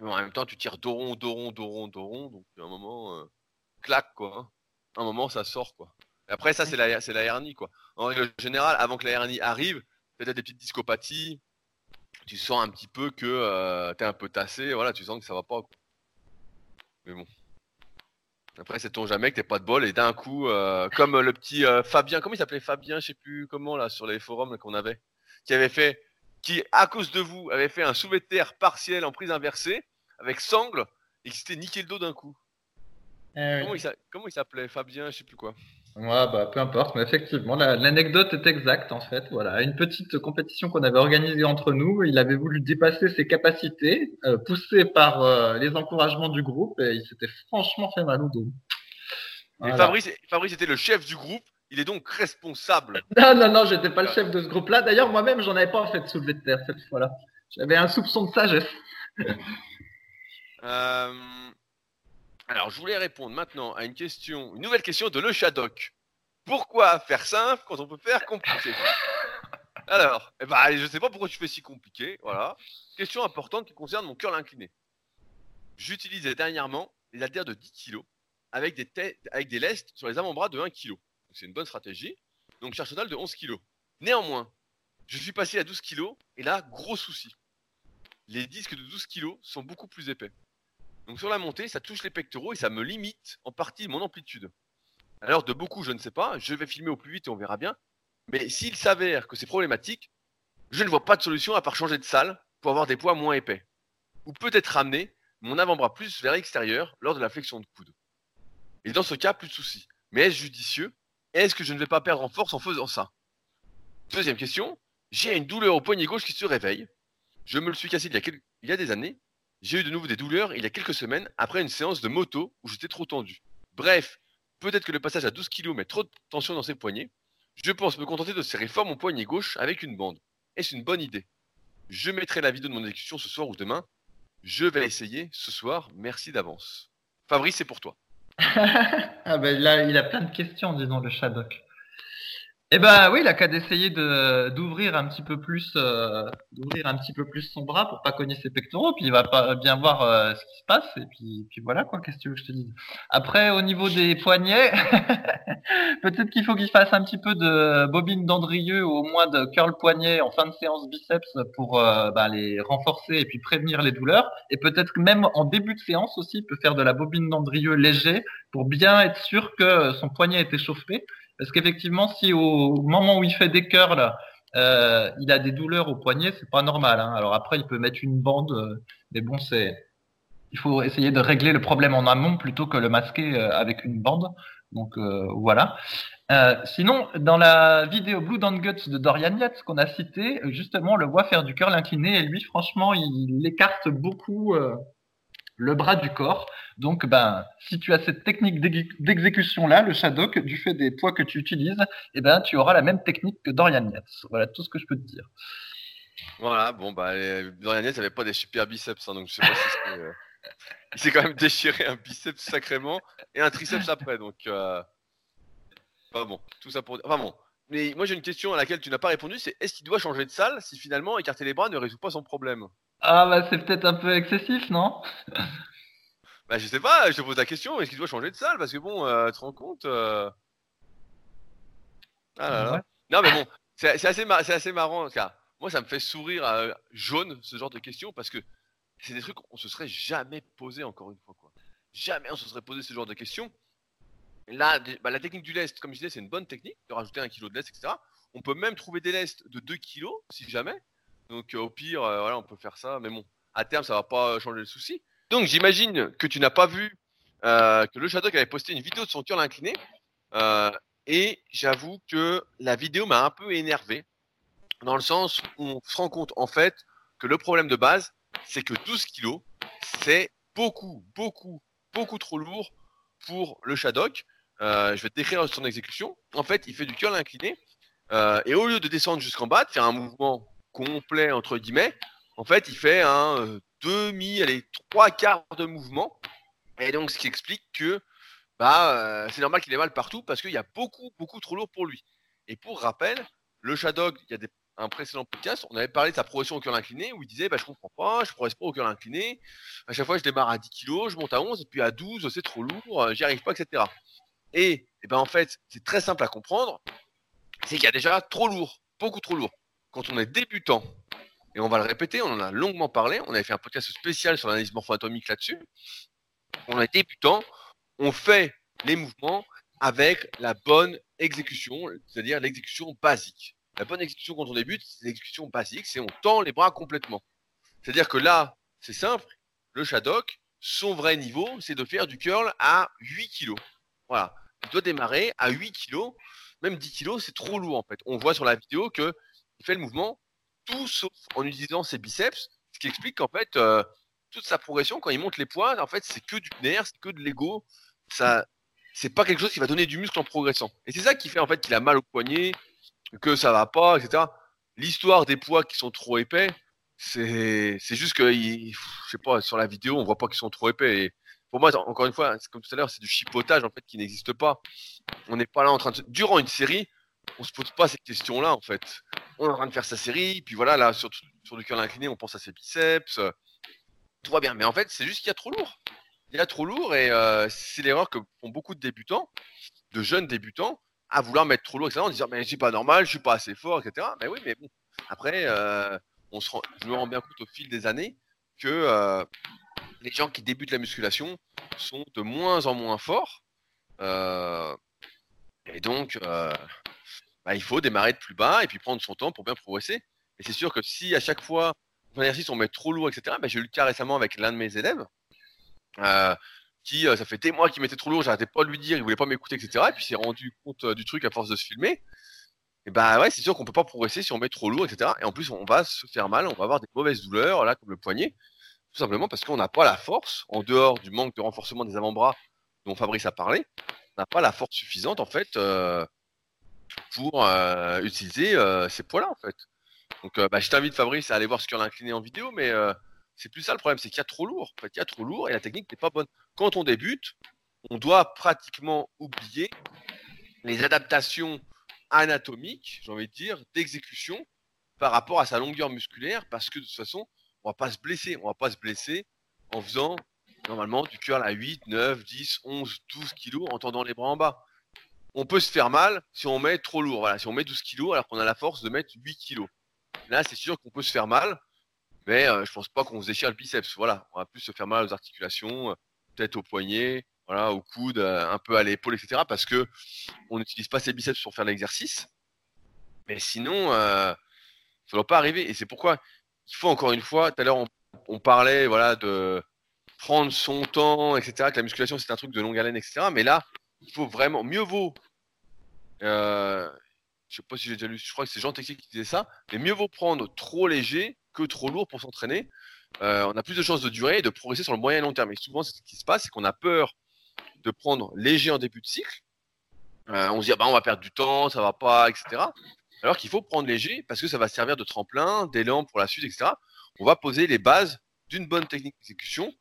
en même temps, tu tires Doron, Doron, Doron, Doron, donc à un moment, euh, clac, quoi. Hein. À un moment, ça sort, quoi. après, ça, c'est la, c'est la hernie, quoi. En règle générale, avant que la hernie arrive, peut-être des petites discopathies, tu sens un petit peu que euh, t'es un peu tassé, voilà, tu sens que ça va pas, quoi. Mais bon. Après, c'est ton jamais que t'es pas de bol et d'un coup, euh, comme le petit Fabien, comment il s'appelait Fabien, je sais plus comment là sur les forums qu'on avait, qui avait fait qui, à cause de vous, avait fait un soulevé de terre partiel en prise inversée, avec sangle, et qui s'était niqué le dos d'un coup. Eh comment, il s'appelait? Fabien, je sais plus quoi. Ouais, bah, peu importe, mais effectivement, l'anecdote est exacte en fait. Voilà, une petite compétition qu'on avait organisée entre nous, il avait voulu dépasser ses capacités, euh, poussé par euh, les encouragements du groupe, et il s'était franchement fait mal au dos. Et Fabrice, Fabrice était le chef du groupe, il est donc responsable. [laughs] Non, non, non, j'étais pas le chef de ce groupe-là. D'ailleurs, moi-même, j'en avais pas fait de soulevé de terre cette fois-là. J'avais un soupçon de sagesse. [laughs] Euh, alors, je voulais répondre maintenant à une question, une nouvelle question de Le Shadok. Pourquoi faire simple quand on peut faire compliqué [laughs] Alors, eh ben, je sais pas pourquoi tu fais si compliqué. Voilà. Question importante qui concerne mon cœur incliné. J'utilisais dernièrement les haltères de 10 kg avec des, avec des lestes sur les avant-bras de 1 kg c'est une bonne stratégie. Donc charge totale de 11 kg. Néanmoins, je suis passé à 12 kg et là, gros souci. Les disques de 12 kg sont beaucoup plus épais. Donc sur la montée, ça touche les pectoraux et ça me limite en partie mon amplitude. Alors de beaucoup, je ne sais pas, je vais filmer au plus vite et on verra bien. Mais s'il s'avère que c'est problématique, je ne vois pas de solution à part changer de salle pour avoir des poids moins épais. Ou peut-être ramener mon avant-bras plus vers l'extérieur lors de la flexion de coude. Et dans ce cas, plus de soucis. Mais est-ce judicieux? Est-ce que je ne vais pas perdre en force en faisant ça? Deuxième question. J'ai une douleur au poignet gauche qui se réveille. Je me le suis cassé il y a, des années. J'ai eu de nouveau des douleurs il y a quelques semaines après une séance de moto où j'étais trop tendu. Bref, peut-être que le passage à 12 kg met trop de tension dans ses poignets. Je pense me contenter de serrer fort mon poignet gauche avec une bande. Est-ce une bonne idée? Je mettrai la vidéo de mon exécution ce soir ou demain. Je vais essayer ce soir. Merci d'avance. Fabrice, c'est pour toi. Ah ben là, il a plein de questions, disons, le Shadok. Eh ben oui, il a qu'à d'essayer de d'ouvrir un petit peu plus, euh, d'ouvrir un petit peu plus son bras pour pas cogner ses pectoraux, puis il va pas bien voir euh, ce qui se passe et puis puis voilà quoi. Qu'est-ce que tu veux que je te dise Après, au niveau des poignets, [laughs] peut-être qu'il faut qu'il fasse un petit peu de bobine d'Andrieux ou au moins de curl poignet en fin de séance biceps pour euh, bah, les renforcer et puis prévenir les douleurs. Et peut-être même en début de séance aussi, il peut faire de la bobine d'Andrieux léger pour bien être sûr que son poignet est échauffé parce qu'effectivement, si au moment où il fait des curls, euh, il a des douleurs au poignet, c'est pas normal. Hein. Alors après, il peut mettre une bande, euh, mais bon, c'est il faut essayer de régler le problème en amont plutôt que le masquer euh, avec une bande. Donc voilà. Sinon, dans la vidéo Blue Down Guts de Dorian Yates qu'on a cité, justement, on le voit faire du curl incliné et lui, franchement, il écarte beaucoup le bras du corps. Donc, ben, si tu as cette technique d'exécution-là, le Shadok, du fait des poids que tu utilises, eh ben, tu auras la même technique que Dorian Yates. Voilà tout ce que je peux te dire. Voilà, bon, bah, Dorian Yates n'avait pas des super biceps, hein, donc c'est. Euh, [laughs] il s'est quand même déchiré un biceps sacrément et un triceps après, donc. Euh... Bon, tout ça pour. Enfin bon. Mais moi j'ai une question à laquelle tu n'as pas répondu, c'est est-ce qu'il doit changer de salle si finalement écarter les bras ne résout pas son problème? Ah bah c'est peut-être un peu excessif, non? [laughs] Bah, je sais pas, je te pose la question, est-ce qu'il doit changer de salle? Parce que bon, euh, tu te rends compte euh... ah là là. Non, mais bon, c'est assez, mar assez marrant. Car moi, ça me fait sourire euh, jaune ce genre de questions parce que c'est des trucs qu'on se serait jamais posé encore une fois. Quoi. Jamais on se serait posé ce genre de questions. Là, bah, la technique du lest, comme je disais, c'est une bonne technique de rajouter un kilo de lest, etc. On peut même trouver des lestes de 2 kilos si jamais. Donc, euh, au pire, euh, voilà, on peut faire ça. Mais bon, à terme, ça va pas changer le souci. Donc j'imagine que tu n'as pas vu euh, que le Shadok avait posté une vidéo de son curl incliné. Et j'avoue que la vidéo m'a un peu énervé. Dans le sens où on se rend compte en fait que le problème de base, c'est que 12 kilos, c'est beaucoup, beaucoup, beaucoup trop lourd pour le Shadok. Je vais te décrire son exécution. En fait, il fait du curl incliné. Et au lieu de descendre jusqu'en bas, de faire un mouvement complet entre guillemets, en fait, il fait un euh, demi, allez, trois quarts de mouvement. Et donc, ce qui explique que bah, euh, c'est normal qu'il ait mal partout parce qu'il y a beaucoup, beaucoup trop lourd pour lui. Et pour rappel, le Shadog, il y a des, un précédent podcast, on avait parlé de sa progression au cœur incliné où il disait bah, Je comprends pas, je progresse pas au cœur incliné. À chaque fois, je démarre à 10 kg, je monte à 11, et puis à 12, c'est trop lourd, euh, j'y arrive pas, etc. Et, et eh ben, en fait, c'est très simple à comprendre c'est qu'il y a déjà trop lourd, beaucoup trop lourd. Quand on est débutant, et on va le répéter, on en a longuement parlé. On avait fait un podcast spécial sur l'analyse morpho-atomique là-dessus. On est débutant, on fait les mouvements avec la bonne exécution, c'est-à-dire l'exécution basique. La bonne exécution quand on débute, c'est l'exécution basique, c'est on tend les bras complètement. C'est-à-dire que là, c'est simple, le Shadok, son vrai niveau, c'est de faire du curl à 8 kg. Voilà. Il doit démarrer à 8 kg. Même 10 kg, c'est trop lourd en fait. On voit sur la vidéo qu'il fait le mouvement tout sauf en utilisant ses biceps, ce qui explique qu'en fait, euh, toute sa progression, quand il monte les poids, en fait, c'est que du nerf, c'est que de l'ego. Ça, c'est pas quelque chose qui va donner du muscle en progressant. Et c'est ça qui fait en fait qu'il a mal au poignet, que ça va pas, etc. L'histoire des poids qui sont trop épais, c'est, c'est juste que, je sais pas, sur la vidéo, on voit pas qu'ils sont trop épais. Et pour moi, encore une fois, comme tout à l'heure, c'est du chipotage en fait qui n'existe pas. On n'est pas là en train de, durant une série, on se pose pas cette question-là en fait. On est en train de faire sa série, puis voilà, là, sur, sur du curl incliné, on pense à ses biceps. Euh, tout va bien. Mais en fait, c'est juste qu'il y a trop lourd. Il y a trop lourd et euh, c'est l'erreur que font beaucoup de débutants, de jeunes débutants, à vouloir mettre trop lourd, etc. En disant, mais c'est pas normal, je suis pas assez fort, etc. Mais oui, mais bon. Après, euh, on se rend, je me rends bien compte au fil des années que les gens qui débutent la musculation sont de moins en moins forts. Et donc, bah, il faut démarrer de plus bas et puis prendre son temps pour bien progresser. Et c'est sûr que si à chaque fois, un exercice, on met trop lourd, etc., bah, j'ai eu le cas récemment avec l'un de mes élèves, euh, qui, euh, ça fait des mois qu'il mettait trop lourd, j'arrêtais pas de lui dire, il voulait pas m'écouter, etc., et puis s'est rendu compte euh, du truc à force de se filmer. Et bah ouais, c'est sûr qu'on peut pas progresser si on met trop lourd, etc. Et en plus, on va se faire mal, on va avoir des mauvaises douleurs, là, comme le poignet, tout simplement parce qu'on n'a pas la force, en dehors du manque de renforcement des avant-bras dont Fabrice a parlé, on n'a pas la force suffisante, en fait, pour euh, utiliser euh, ces poids-là en fait. Donc euh, bah, je t'invite Fabrice à aller voir ce qu'on a incliné en vidéo, mais c'est plus ça le problème, c'est qu'il y a trop lourd. Il y a trop lourd et la technique n'est pas bonne. Quand on débute, on doit pratiquement oublier les adaptations anatomique, j'ai envie de dire, d'exécution par rapport à sa longueur musculaire, parce que de toute façon, on va pas se blesser. On va pas se blesser en faisant normalement du curl à 8, 9, 10, 11, 12 kilos en tendant les bras en bas. On peut se faire mal si on met trop lourd. Voilà, si on met 12 kilos alors qu'on a la force de mettre 8 kilos. Là, c'est sûr qu'on peut se faire mal, mais euh, je pense pas qu'on se déchire le biceps. Voilà, on va plus se faire mal aux articulations, euh, peut-être aux poignets, voilà, au coude, euh, un peu à l'épaule, etc. Parce que on n'utilise pas ses biceps pour faire l'exercice. Mais sinon, ça ne doit pas arriver. Et c'est pourquoi il faut encore une fois, tout à l'heure on, parlait voilà, de prendre son temps, etc. Que la musculation c'est un truc de longue haleine, etc. Mais là, il faut vraiment, mieux vaut, euh, je sais pas si j'ai déjà lu, je crois que c'est Jean Texier qui disait ça, mais mieux vaut prendre trop léger que trop lourd pour s'entraîner. Euh, on a plus de chances de durer et de progresser sur le moyen et long terme. Et souvent, ce qui se passe, c'est qu'on a peur de prendre léger en début de cycle. Euh, on se dit, ah bah, on va perdre du temps, ça va pas, etc. Alors qu'il faut prendre léger parce que ça va servir de tremplin, d'élan pour la suite, etc. On va poser les bases d'une bonne technique d'exécution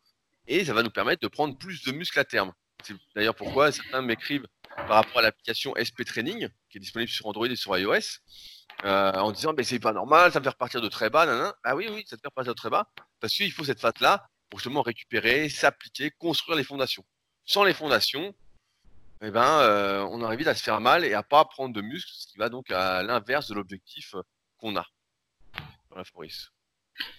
et ça va nous permettre de prendre plus de muscles à terme. C'est d'ailleurs pourquoi certains m'écrivent par rapport à l'application SP Training qui est disponible sur Android et sur iOS euh, en disant mais c'est pas normal, ça me fait repartir de très bas. Ah oui, oui, ça te fait repartir de très bas parce qu'il faut cette phase là pour justement récupérer, s'appliquer, construire les fondations. Sans les fondations, eh ben, euh, on arrive vite à se faire mal et à pas prendre de muscles, ce qui va donc à l'inverse de l'objectif qu'on a.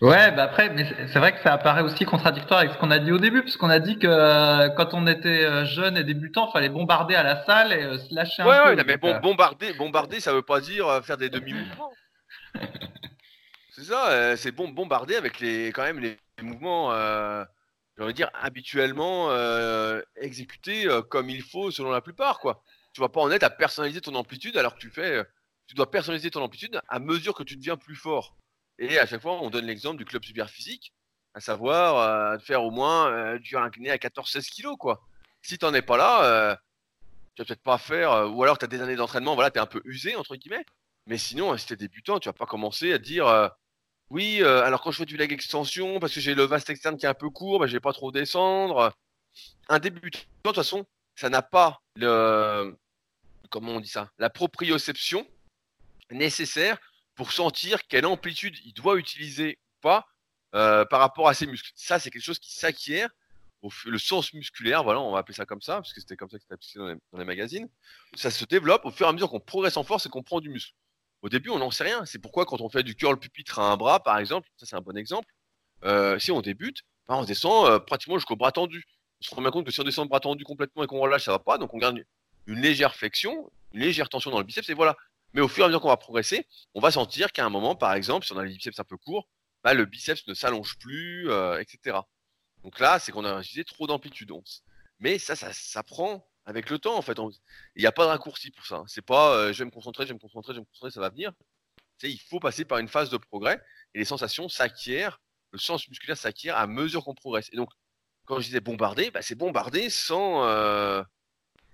Ouais, bah après, mais c'est vrai que ça apparaît aussi contradictoire avec ce qu'on a dit au début, parce qu'on a dit que euh, quand on était jeune et débutant, il fallait bombarder à la salle et se lâcher un peu. Ouais, mais bon, bombarder, bombarder, ça veut pas dire faire des demi-mouvements. [laughs] c'est ça, c'est bon, bombarder avec les, quand même les, mouvements j'ai envie de dire, habituellement euh, exécuté euh, comme il faut selon la plupart. Quoi. Tu vas pas en être à personnaliser ton amplitude alors que tu fais, euh, tu dois personnaliser ton amplitude à mesure que tu deviens plus fort. Et à chaque fois, on donne l'exemple du club super physique, à savoir de faire au moins du incliné à 14-16 kilos. Quoi. Si tu n'en es pas là, tu vas peut-être pas faire, ou alors tu as des années d'entraînement, voilà, tu es un peu usé, entre guillemets. Mais sinon, si tu es débutant, tu vas pas commencer à dire oui, euh, alors quand je fais du leg extension, parce que j'ai le vaste externe qui est un peu court, bah, je vais pas trop descendre. Un débutant, de toute façon, ça n'a pas le, comment on dit ça, la proprioception nécessaire pour sentir quelle amplitude il doit utiliser ou pas euh, par rapport à ses muscles. Ça, c'est quelque chose qui s'acquiert. Le sens musculaire, voilà, on va appeler ça comme ça, parce que c'était comme ça que c'était appliqué dans dans les magazines. Ça se développe au fur et à mesure qu'on progresse en force et qu'on prend du muscle. Au début, on n'en sait rien. C'est pourquoi quand on fait du curl pupitre à un bras, par exemple, ça c'est un bon exemple, euh, si on débute, ben, on descend euh, pratiquement jusqu'au bras tendu. On se rend bien compte que si on descend le bras tendu complètement et qu'on relâche, ça va pas. Donc on garde une légère flexion, une légère tension dans le biceps et voilà. Mais au fur et à mesure qu'on va progresser, on va sentir qu'à un moment, par exemple, si on a les biceps un peu courts, bah, le biceps ne s'allonge plus, euh, etc. Donc là, c'est qu'on a utilisé trop d'amplitude. Mais ça, ça, ça prend avec le temps, en fait. Il n'y a pas de raccourci pour ça. C'est pas euh, je vais me concentrer, je vais me concentrer, je vais me concentrer, ça va venir. C'est il faut passer par une phase de progrès et les sensations s'acquièrent, le sens musculaire s'acquiert à mesure qu'on progresse. Et donc, quand je disais bombarder, bah, c'est bombarder sans, euh,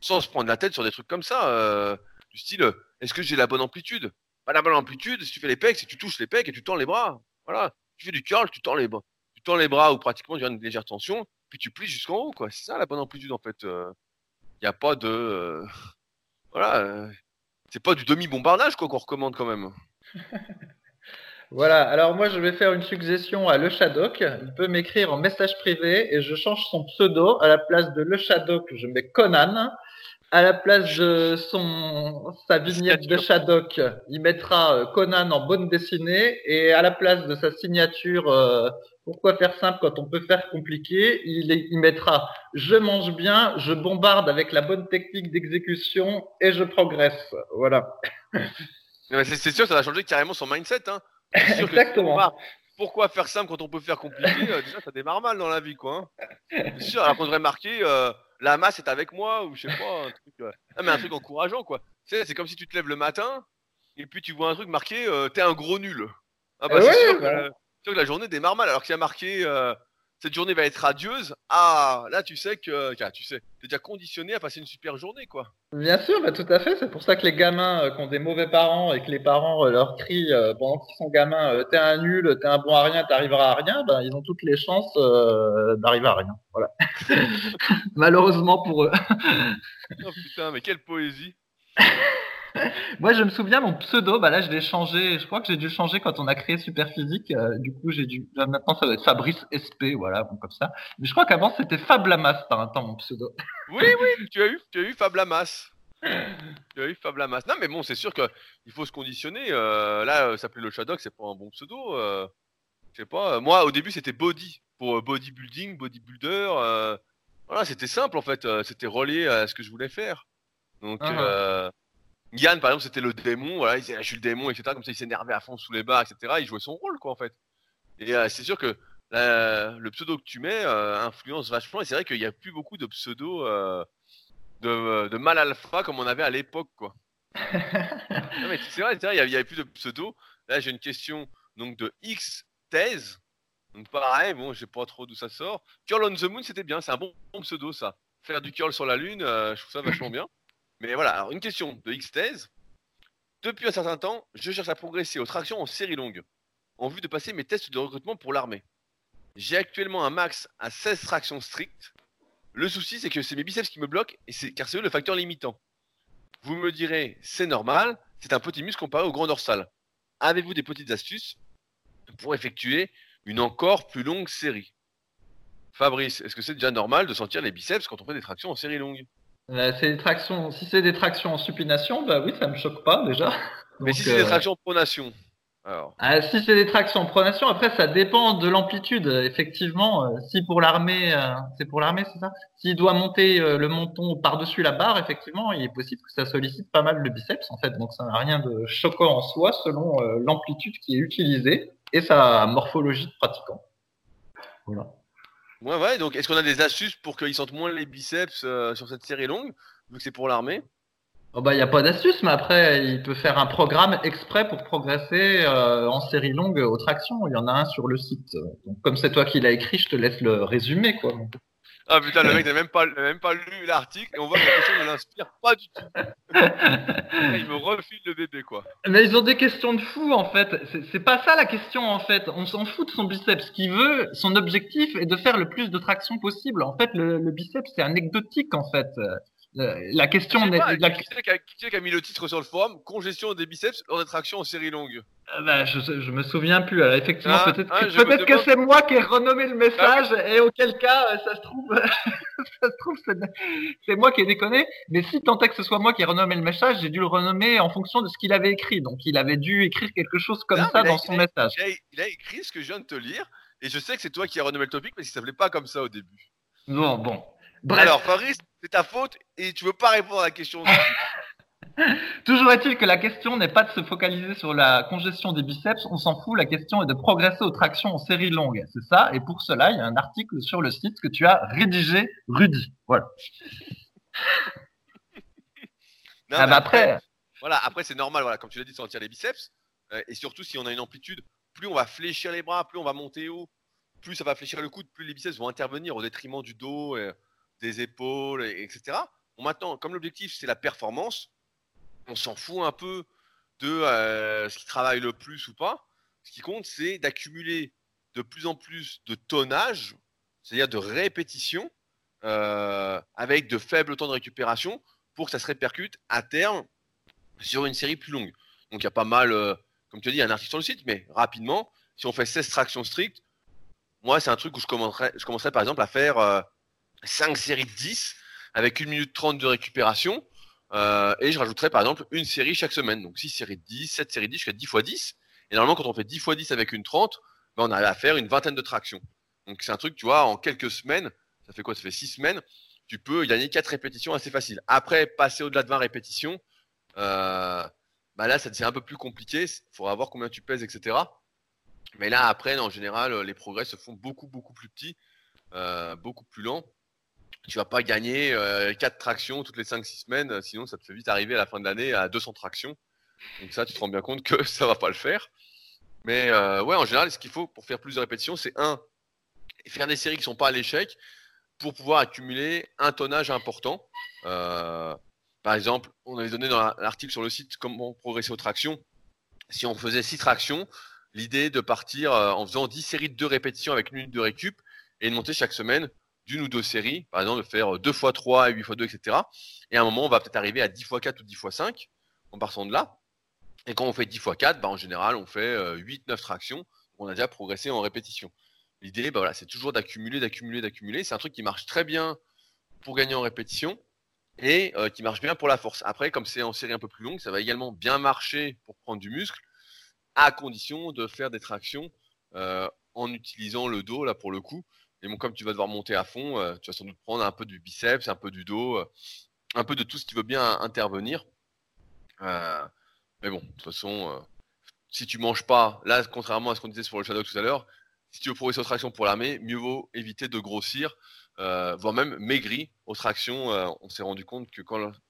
sans se prendre la tête sur des trucs comme ça. Du style, est-ce que j'ai la bonne amplitude? Pas la bonne amplitude, si tu fais les pecs, si tu touches les pecs et tu tends les bras. Voilà. Tu fais du curl, tu tends les bras. Tu tends les bras ou pratiquement tu as une légère tension, puis tu plies jusqu'en haut. quoi. C'est ça la bonne amplitude en fait. Il n'y a pas de. Euh, voilà. Euh, c'est pas du demi-bombardage quoi qu'on recommande quand même. [laughs] voilà, alors moi je vais faire une suggestion à Le Shadok. Il peut m'écrire en message privé et je change son pseudo. À la place de Le Shadok, je mets Conan. À la place de son sa vignette de Shadok, il mettra euh, Conan en bonne dessinée et à la place de sa signature pourquoi faire simple quand on peut faire compliqué il, il, mettra je mange bien, je bombarde avec la bonne technique d'exécution et je progresse. Voilà. c'est sûr, ça va changer carrément son mindset. Hein. Exactement. pourquoi faire simple quand on peut faire compliqué euh, Déjà, ça démarre mal dans la vie, quoi. Hein. C'est sûr, alors qu'on devrait marquer euh, la masse est avec moi ou je sais pas, un truc, euh, ah, mais un truc encourageant, quoi. C'est comme si tu te lèves le matin et puis tu vois un truc marqué t'es un gros nul. Ah bah, c'est sûr, que la journée démarre mal. Alors qu'il y a marqué euh, cette journée va être radieuse, ah là tu sais que tu sais, es déjà conditionné à passer une super journée quoi. Bien sûr, bah, tout à fait. C'est pour ça que les gamins euh, qui ont des mauvais parents et que les parents euh, leur crient pendant qu'ils sont gamins, t'es un nul, t'es un bon à rien, t'arriveras à rien, ben, ils ont toutes les chances d'arriver à rien. Voilà. [laughs] Malheureusement pour eux. oh putain, mais quelle poésie. [laughs] [laughs] Moi, je me souviens, mon pseudo, bah là, je l'ai changé. Je crois que j'ai dû le changer quand on a créé Superphysique. Euh, du coup, j'ai dû. maintenant, ça doit être Fabrice SP, voilà, comme ça. Mais je crois qu'avant, c'était Fablamas par un temps, mon pseudo. Oui, oui, tu as eu, tu as eu Fablamas. tu as eu Fablamas. Non, mais bon, c'est sûr qu'il faut se conditionner. Euh, là, s'appeler le Shadok, c'est pas un bon pseudo. Euh, je sais pas. Moi, au début, c'était Body pour bodybuilding, bodybuilder. voilà, c'était simple en fait. C'était relié à ce que je voulais faire. Donc, uh Yann, par exemple, c'était le démon, voilà, il disait, je suis le démon, etc. Comme ça, il s'énervait à fond sous les bas, etc. Il jouait son rôle, quoi, en fait. Et euh, c'est sûr que le pseudo que tu mets euh, influence vachement. Et c'est vrai qu'il n'y a plus beaucoup de pseudos euh, de, mal alpha comme on avait à l'époque, quoi. c'est vrai, il n'y avait plus de pseudo. Là, j'ai une question donc de X thèse. Donc pareil, bon, je sais pas trop d'où ça sort. Curl on the Moon, c'était bien, c'est un bon, pseudo ça. Faire du curl sur la lune, je trouve ça vachement bien. Mais voilà, alors une question de X-Thèse. Depuis un certain temps, je cherche à progresser aux tractions en série longue, en vue de passer mes tests de recrutement pour l'armée. J'ai actuellement un max à 16 tractions strictes. Le souci, c'est que c'est mes biceps qui me bloquent, et c'est, car c'est eux le facteur limitant. Vous me direz, c'est normal, c'est un petit muscle comparé au grand dorsal. Avez-vous des petites astuces pour effectuer une encore plus longue série? Fabrice, est-ce que c'est déjà normal de sentir les biceps quand on fait des tractions en série longue? C'est des tractions. Si c'est des tractions en supination, bah oui, ça me choque pas déjà. Mais si c'est des euh, tractions en pronation alors. Ah, si c'est des tractions en pronation, après ça dépend de l'amplitude. Effectivement, euh, si pour l'armée, c'est pour l'armée, c'est ça? S'il doit monter le menton par-dessus la barre, effectivement, il est possible que ça sollicite pas mal le biceps en fait. Donc ça n'a rien de choquant en soi selon l'amplitude qui est utilisée et sa morphologie de pratiquant. Voilà. Ouais, ouais, donc est-ce qu'on a des astuces pour qu'ils sentent moins les biceps euh, sur cette série longue, vu que c'est pour l'armée? Oh bah, il n'y a pas d'astuce, mais après, il peut faire un programme exprès pour progresser euh, en série longue aux tractions. Il y en a un sur le site. Donc, comme c'est toi qui l'as écrit, je te laisse le résumer, quoi. Ah putain, le mec n'a même pas, même pas lu l'article et on voit que la question ne l'inspire pas du tout. [laughs] il me refile le bébé, quoi. Mais ils ont des questions de fou, en fait. C'est pas ça la question, en fait. On s'en fout de son biceps. Ce qu'il veut, son objectif est de faire le plus de traction possible. En fait, le, le biceps, c'est anecdotique, en fait. Euh, la question n'est. La... Qui c'est qui, a mis le titre sur le forum? Congestion des biceps lors des tractions en série longue euh, bah, je, je me souviens plus. Alors, effectivement, ah, peut-être ah, que, peut que c'est moi qui ai renommé le message, ah et auquel cas, euh, ça se trouve, [laughs] ça se trouve, c'est moi qui ai déconné. Mais si tant est que ce soit moi qui ai renommé le message, j'ai dû le renommer en fonction de ce qu'il avait écrit. Donc, il avait dû écrire quelque chose comme ça dans son message. Il a, il a, écrit ce que je viens de te lire, et je sais que c'est toi qui as renommé le topic, mais ça s'appelait pas comme ça au début. Non, bon. Alors, Faris, c'est ta faute et tu veux pas répondre à la question. [laughs] Toujours est-il que la question n'est pas de se focaliser sur la congestion des biceps, on s'en fout, la question est de progresser aux tractions en série longue. C'est ça, et pour cela, il y a un article sur le site que tu as rédigé, Rudy. Voilà. Ah, bah, après, voilà, après c'est normal, voilà, comme tu l'as dit, de sentir les biceps, euh, et surtout si on a une amplitude, plus on va fléchir les bras, plus on va monter haut, plus ça va fléchir le coude, plus les biceps vont intervenir au détriment du dos. Et, des épaules, etc. Comme l'objectif c'est la performance, on s'en fout un peu de euh, ce qui travaille le plus ou pas. Ce qui compte, c'est d'accumuler de plus en plus de tonnage, c'est-à-dire de répétition, euh, avec de faibles temps de récupération, pour que ça se répercute à terme sur une série plus longue. Donc il y a pas mal, euh, comme tu as dit, un article sur le site, mais rapidement, si on fait 16 tractions strictes, moi c'est un truc où je commencerais, je commencerais par exemple à faire 5 séries de 10 avec 1 minute 30 de récupération. Euh, et je rajouterai par exemple une série chaque semaine. Donc 6 séries de 10, 7 séries de 10 jusqu'à 10 x 10. Et normalement, quand on fait 10 x 10 avec une 30, ben, on arrive à faire une vingtaine de tractions. Donc c'est un truc, tu vois, en quelques semaines, ça fait quoi? Ça fait 6 semaines, tu peux gagner 4 répétitions assez facile. Après, passer au-delà de 20 répétitions, euh, bah là, ça devient un peu plus compliqué. Il faudra voir combien tu pèses, etc. Mais là, après, en général, les progrès se font beaucoup, beaucoup plus petits, euh, beaucoup plus lents tu vas pas gagner 4 euh, tractions toutes les 5-6 semaines, euh, sinon ça te fait vite arriver à la fin de l'année à 200 tractions. Donc ça, tu te rends bien compte que [laughs] ça va pas le faire. Mais euh, ouais, en général, ce qu'il faut pour faire plus de répétitions, c'est un, faire des séries qui sont pas à l'échec pour pouvoir accumuler un tonnage important. par exemple, on avait donné dans l'article sur le site comment progresser aux tractions. Si on faisait 6 tractions, l'idée de partir en faisant 10 séries de 2 répétitions avec une minute de récup et de monter chaque semaine d'une ou deux séries, par exemple de faire 2 x 3 et 8 x 2, etc. Et à un moment, on va peut-être arriver à 10 x 4 ou 10 x 5, en partant de là. Et quand on fait 10 x 4, bah, en général, on fait 8-9 tractions. On a déjà progressé en répétition. L'idée, bah, c'est toujours d'accumuler, d'accumuler, d'accumuler. C'est un truc qui marche très bien pour gagner en répétition et qui marche bien pour la force. Après, comme c'est en série un peu plus longue, ça va également bien marcher pour prendre du muscle, à condition de faire des tractions en utilisant le dos, là, pour le coup. Et bon, comme tu vas devoir monter à fond, tu vas sans doute prendre un peu du biceps, un peu du dos, un peu de tout ce qui veut bien intervenir. mais bon, de toute façon, si tu manges pas, là, contrairement à ce qu'on disait sur le shadow tout à l'heure, si tu veux progresser aux tractions pour l'armée, mieux vaut éviter de grossir, euh, voire même maigrir aux tractions. Euh, on s'est rendu compte que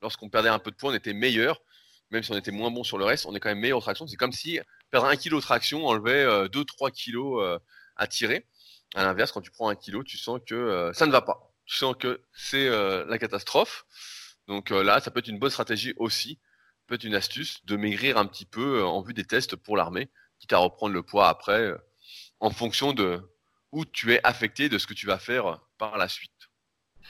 lorsqu'on perdait un peu de poids, on était meilleur, même si on était moins bon sur le reste, on est quand même meilleur aux tractions. C'est comme si perdre un kilo de traction enlevait 2-3 euh, kilos à tirer. À l'inverse, quand tu prends un kilo, tu sens que ça ne va pas. Tu sens que c'est la catastrophe. Donc là, ça peut être une bonne stratégie aussi, peut être une astuce de maigrir un petit peu en vue des tests pour l'armée, quitte à reprendre le poids après en fonction de où tu es affecté, de ce que tu vas faire par la suite.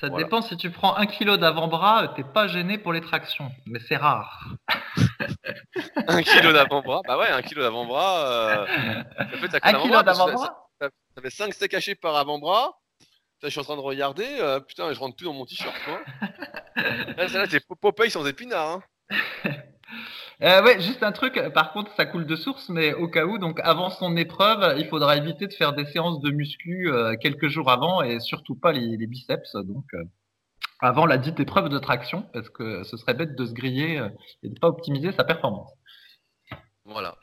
Ça dépend si tu prends un kilo d'avant-bras, t'es pas gêné pour les tractions, mais c'est rare. [laughs] un kilo d'avant-bras, bah ouais, un kilo d'avant-bras. Euh, [laughs] un kilo d'avant-bras? Ça, fait 5 steaks hachés par avant-bras. Je suis en train de regarder, euh, putain, je rentre plus dans mon t-shirt, [laughs] là, c'est Popeye sans épinards. Hein. [laughs] Euh, ouais, juste un truc. Par contre, ça coule de source, mais au cas où, donc avant son épreuve, il faudra éviter de faire des séances de muscu euh, quelques jours avant et surtout pas les, biceps. Donc euh, avant la dite épreuve de traction, parce que ce serait bête de se griller et de pas optimiser sa performance. Voilà.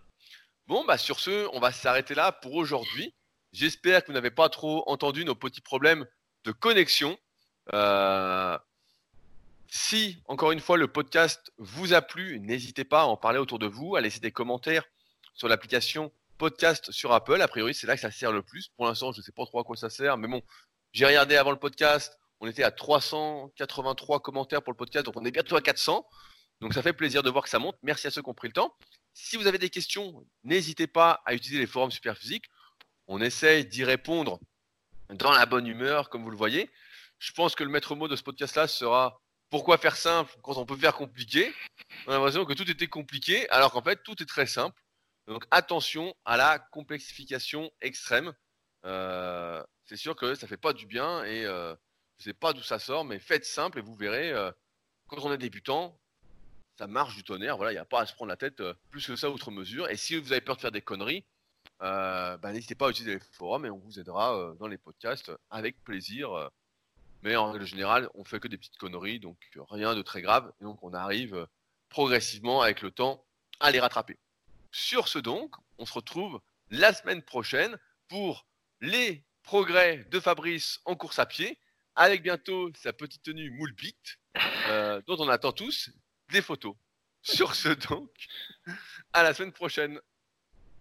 Bon, bah sur ce, on va s'arrêter là pour aujourd'hui. J'espère que vous n'avez pas trop entendu nos petits problèmes de connexion. Euh, si, encore une fois, le podcast vous a plu, n'hésitez pas à en parler autour de vous, à laisser des commentaires sur l'application podcast sur Apple. A priori, c'est là que ça sert le plus. Pour l'instant, je ne sais pas trop à quoi ça sert, mais bon, j'ai regardé avant le podcast, on était à 383 commentaires pour le podcast, donc on est bientôt à 400. Donc ça fait plaisir de voir que ça monte. Merci à ceux qui ont pris le temps. Si vous avez des questions, n'hésitez pas à utiliser les forums Superphysique. On essaye d'y répondre dans la bonne humeur, comme vous le voyez. Je pense que le maître mot de ce podcast-là sera pourquoi faire simple quand on peut faire compliqué? On a l'impression que tout était compliqué, alors qu'en fait, tout est très simple. Donc attention à la complexification extrême. Euh, c'est sûr que ça fait pas du bien et euh, je sais pas d'où ça sort, mais faites simple et vous verrez, euh, quand on est débutant, ça marche du tonnerre. Voilà, il n'y a pas à se prendre la tête euh, plus que ça outre mesure. Et si vous avez peur de faire des conneries, bah, n'hésitez pas à utiliser les forums et on vous aidera dans les podcasts avec plaisir. Mais en règle générale, on fait que des petites conneries, donc rien de très grave. Et donc on arrive euh, progressivement avec le temps à les rattraper. Sur ce donc, on se retrouve la semaine prochaine pour les progrès de Fabrice en course à pied, avec bientôt sa petite tenue moule euh, dont on attend tous des photos. Sur ce donc, à la semaine prochaine.